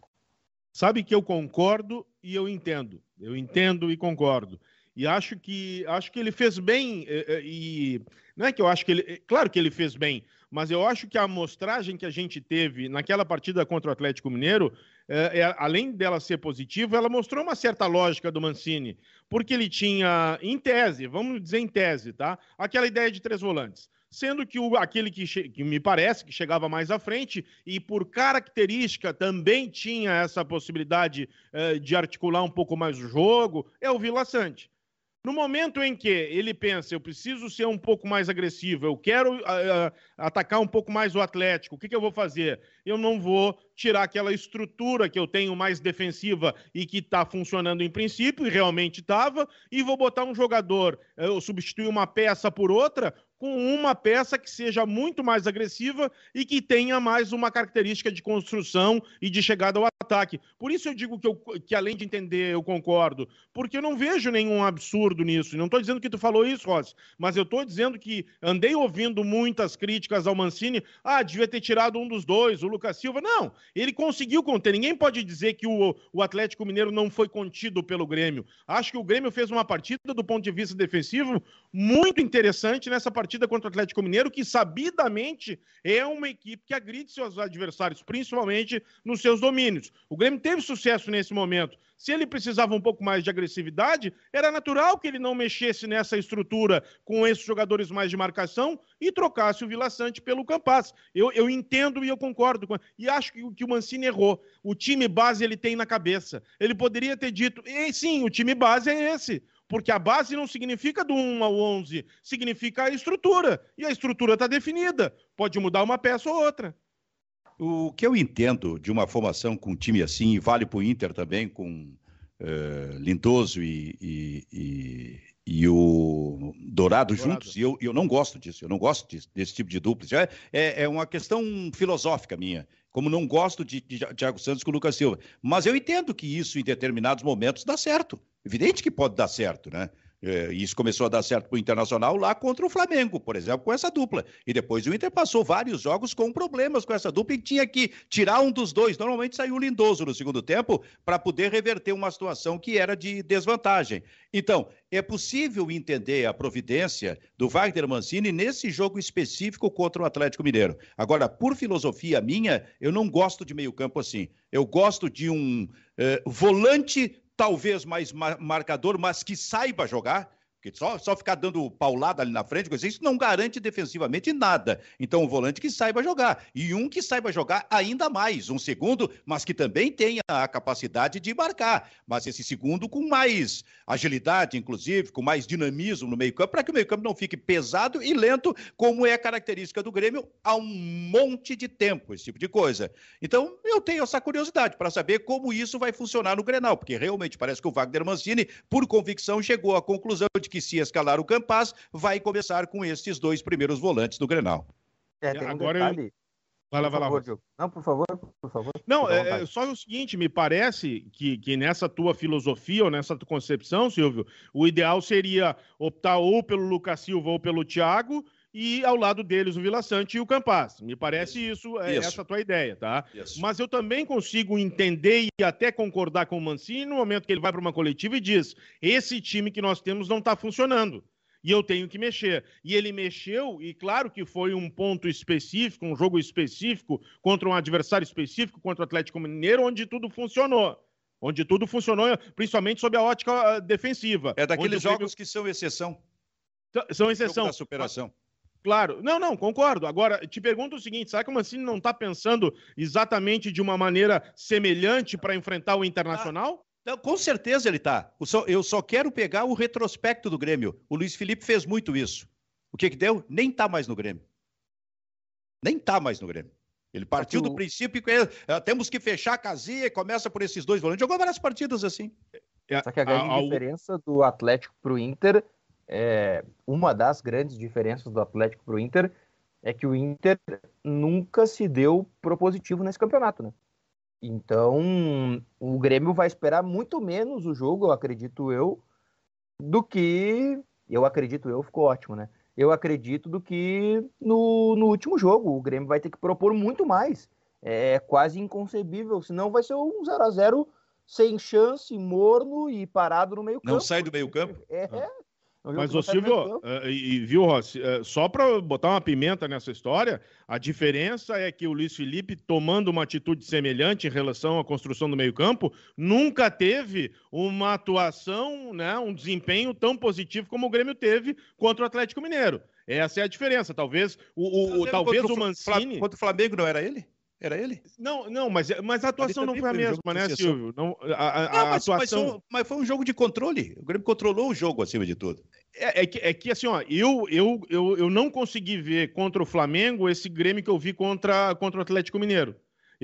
Sabe que eu concordo e eu entendo. Eu entendo e concordo. E acho que acho que ele fez bem e, eh, eh, e não é que eu acho que ele, eh, claro que ele fez bem, mas eu acho que a amostragem que a gente teve naquela partida contra o Atlético Mineiro, é, é, além dela ser positiva, ela mostrou uma certa lógica do Mancini, porque ele tinha, em tese, vamos dizer em tese, tá? Aquela ideia de três volantes sendo que o, aquele que, que, me parece que chegava mais à frente e por característica também tinha essa possibilidade eh, de articular um pouco mais o jogo, é o Vila Sante. No momento em que ele pensa, eu preciso ser um pouco mais agressivo, eu quero uh, atacar um pouco mais o Atlético, o que, que, eu vou fazer? Eu não vou tirar aquela estrutura que eu tenho mais defensiva e que está funcionando em princípio, e realmente estava, e vou botar um jogador, eu substituir uma peça por outra, com uma peça que seja muito mais agressiva e que tenha mais uma característica de construção e de chegada ao ataque. Por isso eu digo que, eu, que além de entender, eu concordo, porque eu não vejo nenhum absurdo nisso. Não estou dizendo que tu falou isso, Rossi, mas eu estou dizendo que andei ouvindo muitas críticas ao Mancini. Ah, devia ter tirado um dos dois, o Lucas Silva. Não, ele conseguiu conter. Ninguém pode dizer que o, o Atlético Mineiro não foi contido pelo Grêmio. Acho que o Grêmio fez uma partida, do ponto de vista defensivo, muito interessante nessa partida partida contra o Atlético Mineiro, que sabidamente é uma equipe que agride seus adversários, principalmente nos seus domínios. O Grêmio teve sucesso nesse momento. Se ele precisava um pouco mais de agressividade, era natural que ele não mexesse nessa estrutura com esses jogadores mais de marcação e trocasse o Vila Sante pelo Campas. Eu, eu entendo e eu concordo. Com... E acho que, que o Mancini errou. O time base ele tem na cabeça. Ele poderia ter dito, sim, o time base é esse porque a base não significa do 1 ao 11, significa a estrutura. E a estrutura está definida. Pode mudar uma peça ou outra. O que eu entendo de uma formação com um time assim, e vale para o Inter também, com uh, Lindoso e, e, e, e, o Dourado, Dourado. juntos, e eu, eu não gosto disso, eu não gosto disso, desse tipo de dupla. É, é, é uma questão filosófica minha como não gosto de, de Thiago Santos com o Lucas Silva. Mas eu entendo que isso, em determinados momentos, dá certo. Evidente que pode dar certo, né? É, isso começou a dar certo para o Internacional lá contra o Flamengo, por exemplo, com essa dupla. E depois o Inter passou vários jogos com problemas com essa dupla e tinha que tirar um dos dois. Normalmente saiu o Lindoso no segundo tempo para poder reverter uma situação que era de desvantagem. Então, é possível entender a providência do Wagner Mancini nesse jogo específico contra o Atlético Mineiro. Agora, por filosofia minha, eu não gosto de meio-campo assim. Eu gosto de um eh, volante talvez mais marcador, mas que saiba jogar. Porque só, só ficar dando paulada ali na frente, isso não garante defensivamente nada. Então, um volante que saiba jogar. E um que saiba jogar ainda mais. Um segundo, mas que também tenha a capacidade de marcar. Mas esse segundo com mais agilidade, inclusive, com mais dinamismo no meio-campo, para que o meio-campo não fique pesado e lento, como é característica do Grêmio há um monte de tempo, esse tipo de coisa. Então, eu tenho essa curiosidade para saber como isso vai funcionar no Grenal, porque realmente parece que o Wagner Mancini, por convicção, chegou à conclusão de que que se escalar o Campas, vai começar com estes dois primeiros volantes do Grenal. É, tem um Agora detalhe. Eu... Vai lá, vai lá. Não, por favor, por favor. Não, é, é, só o seguinte, me parece que, que nessa tua filosofia ou nessa tua concepção, Silvio, o ideal seria optar ou pelo Lucas Silva ou pelo Thiago e ao lado deles o Vila Sante e o Campas. Me parece isso, é isso. essa a tua ideia, tá? Isso. Mas eu também consigo entender e até concordar com o Mancini no momento que ele vai para uma coletiva e diz: esse time que nós temos não está funcionando. E eu tenho que mexer. E ele mexeu, e claro que foi um ponto específico, um jogo específico, contra um adversário específico, contra o Atlético Mineiro, onde tudo funcionou onde tudo funcionou, principalmente sob a ótica ah, defensiva. É daqueles jogos que são exceção. São exceção. da superação. Claro, não, não, concordo. Agora, te pergunto o seguinte: será que o Mancini não está pensando exatamente de uma maneira semelhante para enfrentar o Internacional? Ah, com certeza ele está. Eu só quero pegar o retrospecto do Grêmio. O Luiz Felipe fez muito isso. O que, que deu? Nem está mais no Grêmio. Nem está mais no Grêmio. Ele partiu do princípio que é, temos que fechar a casinha e começa por esses dois volantes. Jogou várias partidas assim. É, só que a grande a, a, diferença do Atlético para o Inter é, uma das grandes diferenças do Atlético para o Inter é que o Inter nunca se deu propositivo nesse campeonato, né? Então, o Grêmio vai esperar muito menos o jogo, eu acredito eu, do que. Eu acredito eu, ficou ótimo, né? Eu acredito do que no, no último jogo. O Grêmio vai ter que propor muito mais. É quase inconcebível, senão vai ser um 0 a 0 sem chance, morno e parado no meio campo. Não sai do meio campo? É, ah. Mas, ô Silvio, uh, e, viu, Rossi, uh, só para botar uma pimenta nessa história, a diferença é que o Luiz Felipe, tomando uma atitude semelhante em relação à construção do meio-campo, nunca teve uma atuação, né, um desempenho tão positivo como o Grêmio teve contra o Atlético Mineiro. Essa é a diferença. Talvez o, o talvez o Mancini. Contra o Flamengo não era ele? Era ele? Não, não, mas, mas a atuação não foi a mesma, né, Silvio? Não, a, a, não, mas, atuação... Mas, mas, foi um jogo de controle. O Grêmio controlou o jogo acima de tudo. É, é, que, é que, assim, ó, eu, eu, eu, eu não consegui ver contra o Flamengo esse Grêmio que eu vi contra, contra o Atlético Mineiro.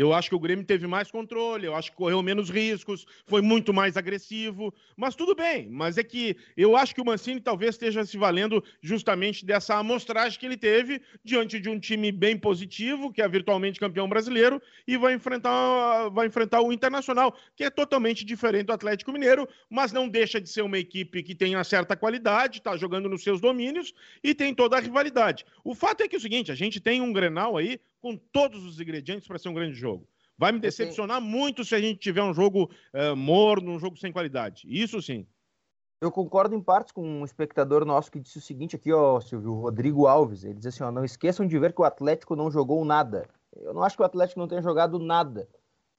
Eu acho que o Grêmio teve mais controle, eu acho que correu menos riscos, foi muito mais agressivo, mas tudo bem. Mas é que eu acho que o Mancini talvez esteja se valendo justamente dessa amostragem que ele teve diante de um time bem positivo, que é virtualmente campeão brasileiro, e vai enfrentar, vai enfrentar o Internacional, que é totalmente diferente do Atlético Mineiro, mas não deixa de ser uma equipe que tem uma certa qualidade, está jogando nos seus domínios e tem toda a rivalidade. O fato é que é o seguinte: a gente tem um Grenal aí com todos os ingredientes para ser um grande jogo. Vai me decepcionar muito se a gente tiver um jogo uh, morno, um jogo sem qualidade. Isso sim. Eu concordo em partes com um espectador nosso que disse o seguinte aqui, ó, Silvio, Rodrigo Alves. Ele diz assim, ó, não esqueçam de ver que o Atlético não jogou nada. Eu não acho que o Atlético não tenha jogado nada,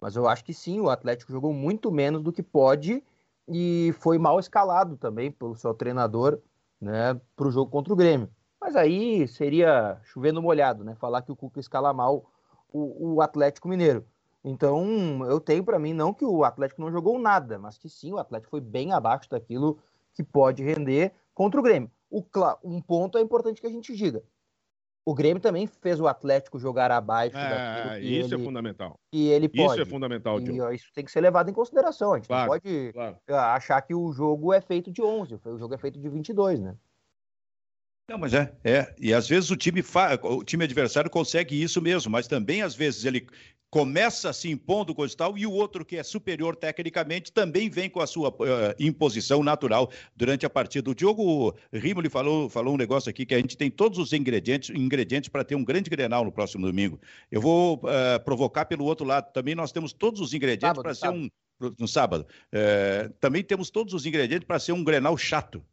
mas eu acho que sim, o Atlético jogou muito menos do que pode e foi mal escalado também pelo seu treinador, né, para o jogo contra o Grêmio. Mas aí seria chovendo molhado, né? Falar que o Cuca escala mal o, o Atlético Mineiro. Então, eu tenho para mim não que o Atlético não jogou nada, mas que sim, o Atlético foi bem abaixo daquilo que pode render contra o Grêmio. O, um ponto é importante que a gente diga. O Grêmio também fez o Atlético jogar abaixo é, isso é ele, é fundamental. E ele pode. Isso é fundamental, e, Isso tem que ser levado em consideração. A gente claro, não pode claro. achar que o jogo é feito de 11, o jogo é feito de 22, né? Não, mas é, é. E às vezes o time, fa... o time adversário consegue isso mesmo, mas também às vezes ele começa se impondo coisa e tal, e o outro que é superior tecnicamente também vem com a sua uh, imposição natural durante a partida. O Diogo Rimoli falou, falou um negócio aqui que a gente tem todos os ingredientes ingredientes para ter um grande Grenal no próximo domingo. Eu vou uh, provocar pelo outro lado também, nós temos todos os ingredientes para ser um no sábado. Uh, também temos todos os ingredientes para ser um Grenal chato.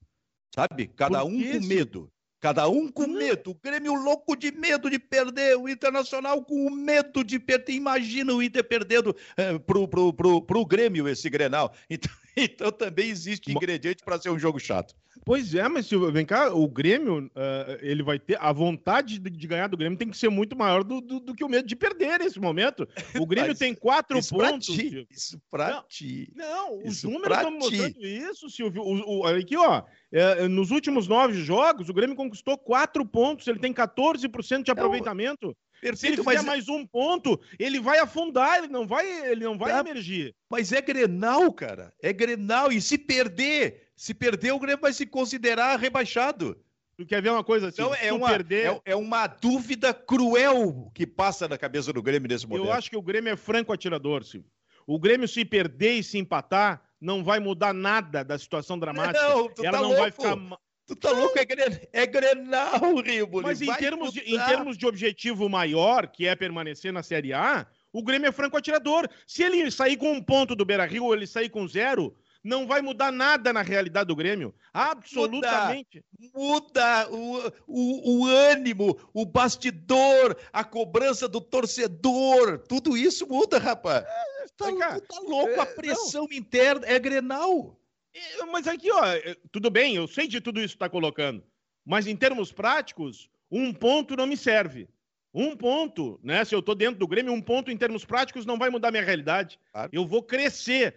Sabe? Cada um com medo. Cada um com medo. O Grêmio louco de medo de perder. O Internacional com medo de perder. Imagina o Inter perdendo é, pro, pro, pro, pro Grêmio esse Grenal. Então, então também existe ingrediente para ser um jogo chato. Pois é, mas Silvio, vem cá, o Grêmio, uh, ele vai ter. A vontade de, de, ganhar do Grêmio tem que ser muito maior do, do, do que o medo de perder nesse momento. O Grêmio tem quatro isso pontos. Pra ti, isso pra não, ti. Não, os números estão mostrando isso, Silvio. O, o, aqui, ó. É, nos últimos nove jogos, o Grêmio conquistou quatro pontos, ele tem 14% de aproveitamento. Não. Perfeito, Se ele fizer mas... mais um ponto, ele vai afundar, ele não vai, ele não vai tá. emergir. Mas é Grenal, cara. É Grenal. E se perder, se perder, o Grêmio vai se considerar rebaixado. Tu quer ver uma coisa assim? Então é uma, perder... é, é, uma dúvida cruel que passa na cabeça do Grêmio nesse momento. Eu acho que o Grêmio é franco atirador, Silvio. O Grêmio, se perder e se empatar, não vai mudar nada da situação dramática. Não, tu Ela tá não louco. vai ficar. Tu tá louco? É, gren... é Grenal, Rio Mas em termos, de, em termos de objetivo maior, que é permanecer na Série A, o Grêmio é franco atirador. Se ele sair com um ponto do Beira Rio ou ele sair com zero, não vai mudar nada na realidade do Grêmio. Absolutamente. Muda, muda o, o, o, ânimo, o bastidor, a cobrança do torcedor. Tudo isso muda, rapaz. É, tá, tá louco, é, a pressão não. interna é Grenal. É, mas aqui, ó, é, tudo bem, eu sei de tudo isso que tá colocando. Mas em termos práticos, um ponto não me serve. Um ponto, né? Se eu tô dentro do Grêmio, um ponto em termos práticos não vai mudar minha realidade. Claro. Eu vou crescer.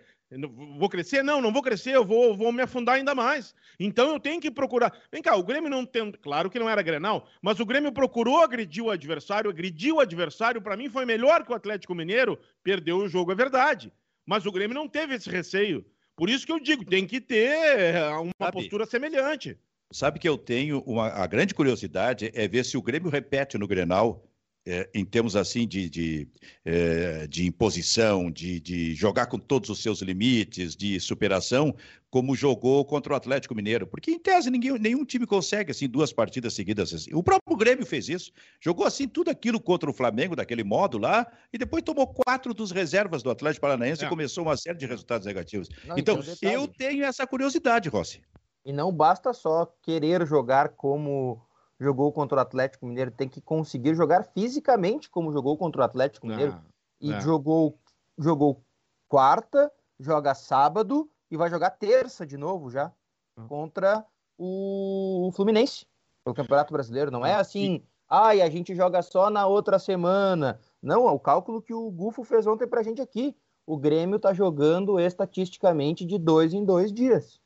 Vou crescer? Não, não vou crescer, eu vou, vou me afundar ainda mais. Então eu tenho que procurar. Vem cá, o Grêmio não tem. Claro que não era Grenal, mas o Grêmio procurou agredir o adversário, agrediu o adversário. Para mim foi melhor que o Atlético Mineiro, perdeu o jogo, é verdade. Mas o Grêmio não teve esse receio. Por isso que eu digo, tem que ter uma Sabe, postura semelhante. Sabe que eu tenho uma a grande curiosidade é ver se o Grêmio repete no Grenal é, em termos assim de, de, é, de imposição, de, de, jogar com todos os seus limites, de superação, como jogou contra o Atlético Mineiro. Porque, em tese, ninguém, nenhum time consegue assim duas partidas seguidas. Assim. O próprio Grêmio fez isso. Jogou assim tudo aquilo contra o Flamengo, daquele modo lá, e depois tomou quatro dos reservas do Atlético Paranaense é. e começou uma série de resultados negativos. Não, então, eu tenho essa curiosidade, Rossi. E não basta só querer jogar como jogou contra o Atlético Mineiro tem que conseguir jogar fisicamente como jogou contra o Atlético Mineiro. Ah, e é. jogou, jogou quarta, joga sábado e vai jogar terça de novo já ah. contra o Fluminense no Campeonato Brasileiro. Não é ah, assim, ai, a gente joga só na outra semana. Não, é o cálculo que o Gufo fez ontem pra gente aqui. O Grêmio tá jogando estatisticamente de dois em dois dias.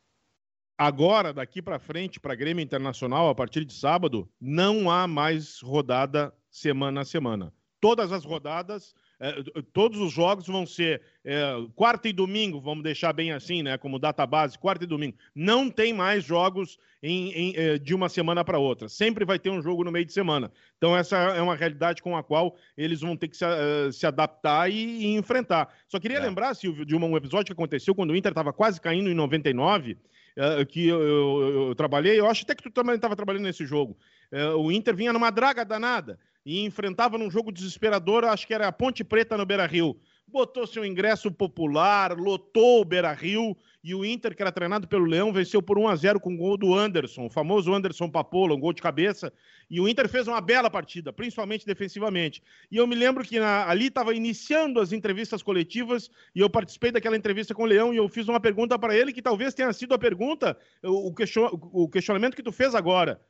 Agora, daqui para frente, para Grêmio Internacional, a partir de sábado, não há mais rodada semana a semana. Todas as rodadas, eh, todos os jogos vão ser eh, quarta e domingo, vamos deixar bem assim, né? Como data base, quarta e domingo. Não tem mais jogos em, em, eh, de uma semana para outra. Sempre vai ter um jogo no meio de semana. Então, essa é uma realidade com a qual eles vão ter que se, se adaptar e, e, enfrentar. Só queria é. lembrar, Silvio, de um episódio que aconteceu quando o Inter estava quase caindo em 99 uh, que eu, eu, eu, trabalhei, eu acho até que tu também estava trabalhando nesse jogo. Uh, o Inter vinha numa draga danada e enfrentava num jogo desesperador, acho que era a Ponte Preta no Beira Rio botou seu ingresso popular, lotou o Beira Rio e o Inter, que era treinado pelo Leão, venceu por 1 a 0 com o gol do Anderson, o famoso Anderson Papola, um gol de cabeça. E o Inter fez uma bela partida, principalmente defensivamente. E eu me lembro que na, ali estava iniciando as entrevistas coletivas e eu participei daquela entrevista com o Leão e eu fiz uma pergunta para ele que talvez tenha sido a pergunta, o, question, o questionamento que tu fez agora.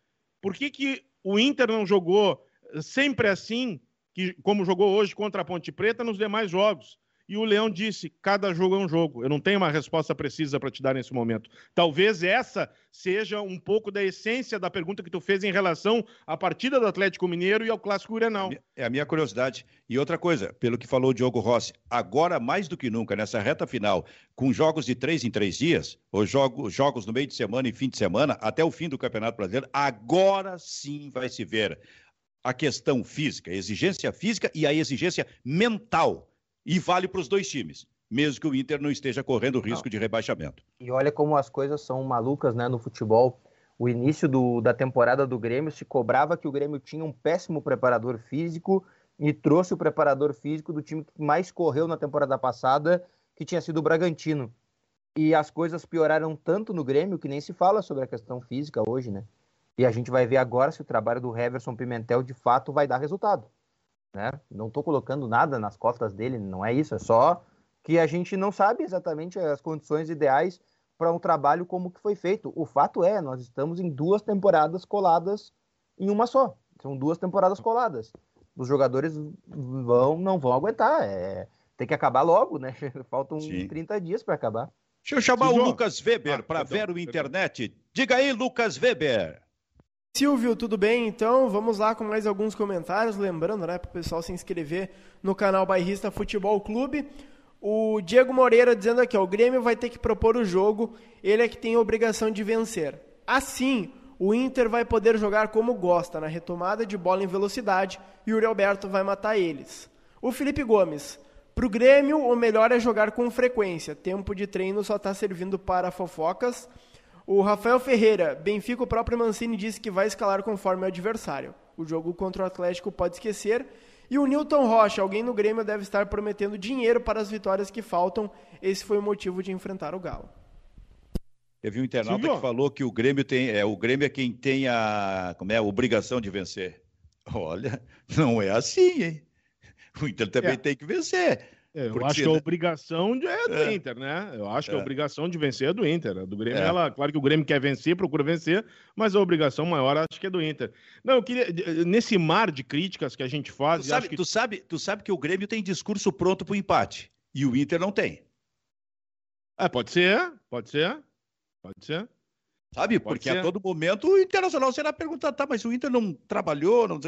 Por que, que o Inter não jogou sempre assim que, como jogou hoje contra a Ponte Preta nos demais jogos. E o Leão disse: cada jogo é um jogo. Eu não tenho uma resposta precisa para te dar nesse momento. Talvez essa seja um pouco da essência da pergunta que tu fez em relação à partida do Atlético Mineiro e ao Clássico Grenal. É a minha curiosidade. E outra coisa, pelo que falou o Diogo Rossi, agora mais do que nunca, nessa reta final, com jogos de três em três dias, ou jogo, jogos no meio de semana e fim de semana, até o fim do Campeonato Brasileiro, agora sim vai se ver a questão física, a exigência física e a exigência mental e vale para os dois times, mesmo que o Inter não esteja correndo risco não. de rebaixamento. E olha como as coisas são malucas né, no futebol. O início do, da temporada do Grêmio se cobrava que o Grêmio tinha um péssimo preparador físico e trouxe o preparador físico do time que mais correu na temporada passada, que tinha sido o Bragantino. E as coisas pioraram tanto no Grêmio que nem se fala sobre a questão física hoje, né? E a gente vai ver agora se o trabalho do Heverson Pimentel de fato vai dar resultado. Né? Não estou colocando nada nas costas dele, não é isso, é só que a gente não sabe exatamente as condições ideais para um trabalho como que foi feito. O fato é, nós estamos em duas temporadas coladas em uma só. São duas temporadas coladas. Os jogadores vão, não vão aguentar. É, tem que acabar logo, né? Faltam Sim. 30 dias para acabar. Deixa eu chamar o Lucas Weber ah, para ver o internet. Diga aí, Lucas Weber. Silvio, tudo bem? Então, vamos lá com mais alguns comentários. Lembrando, né, para o pessoal se inscrever no canal Bairrista Futebol Clube. O Diego Moreira dizendo aqui, ó, o Grêmio vai ter que propor o jogo, ele é que tem a obrigação de vencer. Assim, o Inter vai poder jogar como gosta, na retomada de bola em velocidade, e o Alberto vai matar eles. O Felipe Gomes, para o Grêmio, o melhor é jogar com frequência. Tempo de treino só está servindo para fofocas. O Rafael Ferreira, Benfica, o próprio Mancini disse que vai escalar conforme o adversário. O jogo contra o Atlético pode esquecer. E o Newton Rocha, alguém no Grêmio deve estar prometendo dinheiro para as vitórias que faltam. Esse foi o motivo de enfrentar o Galo. Teve um internauta Sim, que falou que o Grêmio tem, é o Grêmio é quem tem a, como é, a obrigação de vencer. Olha, não é assim, hein? O Inter também é. tem que vencer. É, eu acho que a obrigação é do é. Inter, né? Eu acho que a é. obrigação de vencer é do Inter. A do Grêmio, é. ela, claro que o Grêmio quer vencer, procura vencer, mas a obrigação maior acho que é do Inter. Não, eu queria. Nesse mar de críticas que a gente faz. Tu sabe, que... tu sabe, tu sabe que o Grêmio tem discurso pronto para o empate e o Inter não tem. É, pode ser, pode ser, pode ser. Sabe? Pode Porque ser. a todo momento o Internacional será perguntado, tá, mas o Inter não trabalhou, não,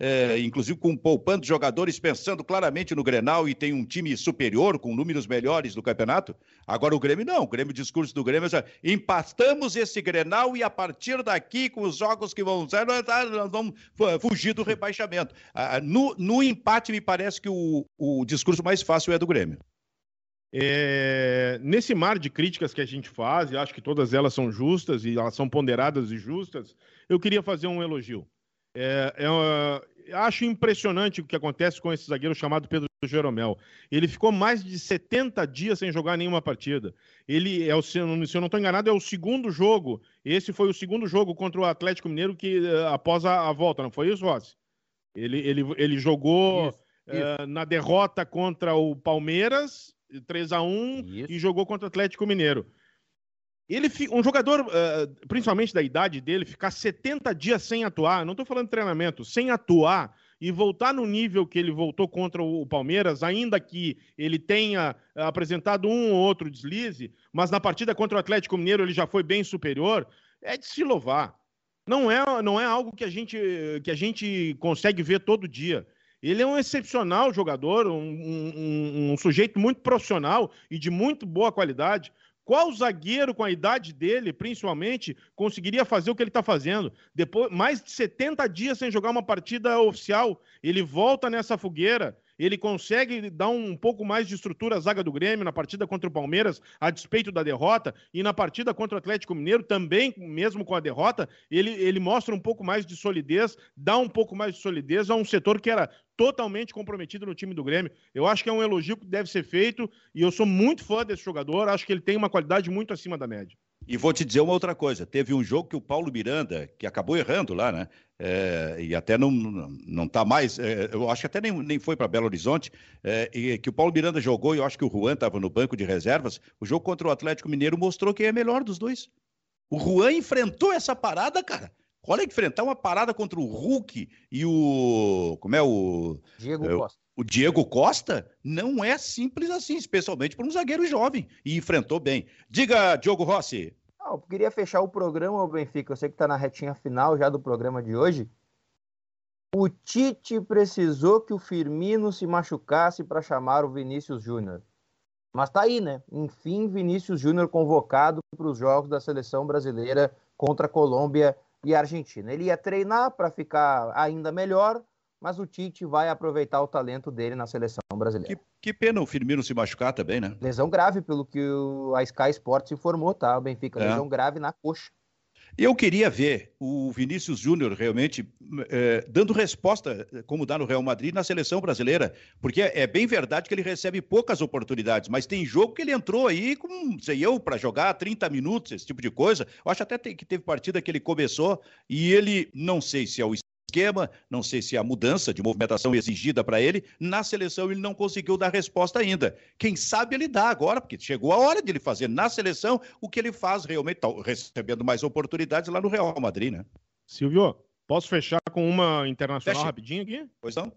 é, inclusive com poupando jogadores, pensando claramente no Grenal e tem um time superior, com números melhores do campeonato. Agora o Grêmio não, o Grêmio, o discurso do Grêmio é empastamos esse Grenal e a partir daqui, com os jogos que vão ser, nós, nós vamos fugir do rebaixamento. No, no empate, me parece que o, o discurso mais fácil é do Grêmio. É, nesse mar de críticas que a gente faz, e acho que todas elas são justas e elas são ponderadas e justas, eu queria fazer um elogio. É, é, acho impressionante o que acontece com esse zagueiro chamado Pedro Jeromel. Ele ficou mais de 70 dias sem jogar nenhuma partida. Ele, é o, se eu não estou enganado, é o segundo jogo. Esse foi o segundo jogo contra o Atlético Mineiro que eh, após a, a volta, não foi isso, Rossi? Ele, ele, ele jogou isso, isso. Uh, na derrota contra o Palmeiras 3 a 1 Isso. e jogou contra o Atlético Mineiro. Ele, um jogador, uh, principalmente da idade dele, ficar 70 dias sem atuar, não estou falando de treinamento, sem atuar e voltar no nível que ele voltou contra o Palmeiras, ainda que ele tenha apresentado um ou outro deslize, mas na partida contra o Atlético Mineiro ele já foi bem superior, é de se louvar. Não é, não é algo que a, gente, que a gente consegue ver todo dia. Ele é um excepcional jogador, um, um, um, sujeito muito profissional e de muito boa qualidade. Qual zagueiro com a idade dele, principalmente, conseguiria fazer o que ele está fazendo? Depois, mais de 70 dias sem jogar uma partida oficial, ele volta nessa fogueira ele consegue dar um pouco mais de estrutura à zaga do Grêmio na partida contra o Palmeiras, a despeito da derrota, e na partida contra o Atlético Mineiro também, mesmo com a derrota, ele, ele mostra um pouco mais de solidez, dá um pouco mais de solidez a um setor que era totalmente comprometido no time do Grêmio. Eu acho que é um elogio que deve ser feito e eu sou muito fã desse jogador, acho que ele tem uma qualidade muito acima da média. E vou te dizer uma outra coisa: teve um jogo que o Paulo Miranda, que acabou errando lá, né? É, e até não não está mais, é, eu acho que até nem, nem foi para Belo Horizonte, é, e que o Paulo Miranda jogou, e eu acho que o Juan estava no banco de reservas. O jogo contra o Atlético Mineiro mostrou quem é melhor dos dois. O Juan enfrentou essa parada, cara. Olha, enfrentar uma parada contra o Hulk e o. Como é o. Diego é, Costa. o Diego Costa não é simples assim, especialmente para um zagueiro jovem, e enfrentou bem. Diga, Diogo Rossi. eu queria fechar o programa, Benfica. Eu sei que está na retinha final já do programa de hoje. O Tite precisou que o Firmino se machucasse para chamar o Vinícius Júnior. Mas tá aí, né? Enfim, Vinícius Júnior convocado para os jogos da seleção brasileira contra a Colômbia e a Argentina. Ele ia treinar para ficar ainda melhor, mas o Tite vai aproveitar o talento dele na seleção brasileira. Que, que pena o Firmino se machucar também, né? Lesão grave, pelo que o, a Sky Sports informou, tá? O Benfica, é. lesão grave na coxa. Eu queria ver o Vinícius Júnior realmente é, dando resposta, como dá no Real Madrid, na seleção brasileira. Porque é bem verdade que ele recebe poucas oportunidades, mas tem jogo que ele entrou aí com, sei eu, para jogar 30 minutos, esse tipo de coisa. Eu acho até que teve partida que ele começou e ele, não sei se é o esquema, não sei se a mudança de movimentação exigida para ele, na seleção ele não conseguiu dar resposta ainda. Quem sabe ele dá agora, porque chegou a hora de ele fazer na seleção o que ele faz realmente, tá recebendo mais oportunidades lá no Real Madrid, né? Silvio, posso fechar com uma internacional Feche. rapidinho aqui? Pois não.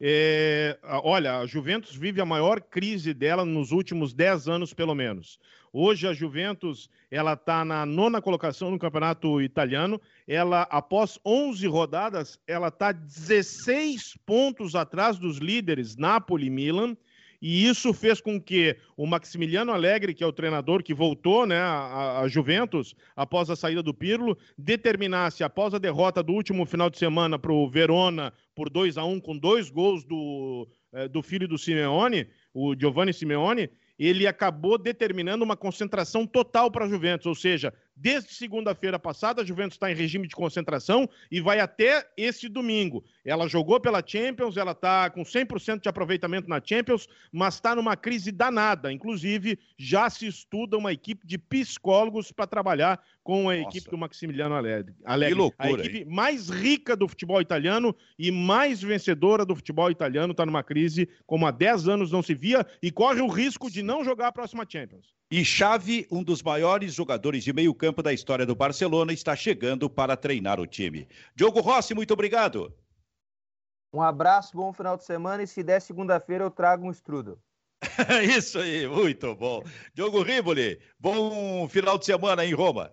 É, olha, a Juventus vive a maior crise dela nos últimos 10 anos, pelo menos. Hoje a Juventus ela está na nona colocação no campeonato italiano. Ela, após 11 rodadas, ela está 16 pontos atrás dos líderes Napoli e Milan. E isso fez com que o Maximiliano Alegre, que é o treinador que voltou né, a, a Juventus após a saída do Pirlo, determinasse, após a derrota do último final de semana para o Verona por 2 a 1 com dois gols do, eh, do filho do Simeone, o Giovanni Simeone, ele acabou determinando uma concentração total para a Juventus, ou seja, desde segunda-feira passada a Juventus está em regime de concentração e vai até esse domingo. Ela jogou pela Champions, ela está com 100% de aproveitamento na Champions, mas está numa crise danada. Inclusive, já se estuda uma equipe de psicólogos para trabalhar com a Nossa. equipe do Maximiliano Alegre. Que loucura, a equipe hein? mais rica do futebol italiano e mais vencedora do futebol italiano está numa crise como há 10 anos não se via e corre o risco de não jogar a próxima Champions. E Xavi, um dos maiores jogadores de meio campo da história do Barcelona, está chegando para treinar o time. Diogo Rossi, muito obrigado. Um abraço, bom final de semana e se der segunda-feira eu trago um strudel. Isso aí, muito bom. Diogo Riboli, bom final de semana em Roma.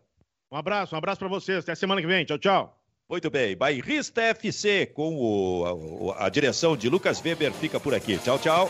Um abraço, um abraço para vocês. Até semana que vem. Tchau, tchau. Muito bem. Bairrista FC com o, a, a direção de Lucas Weber fica por aqui. Tchau, tchau.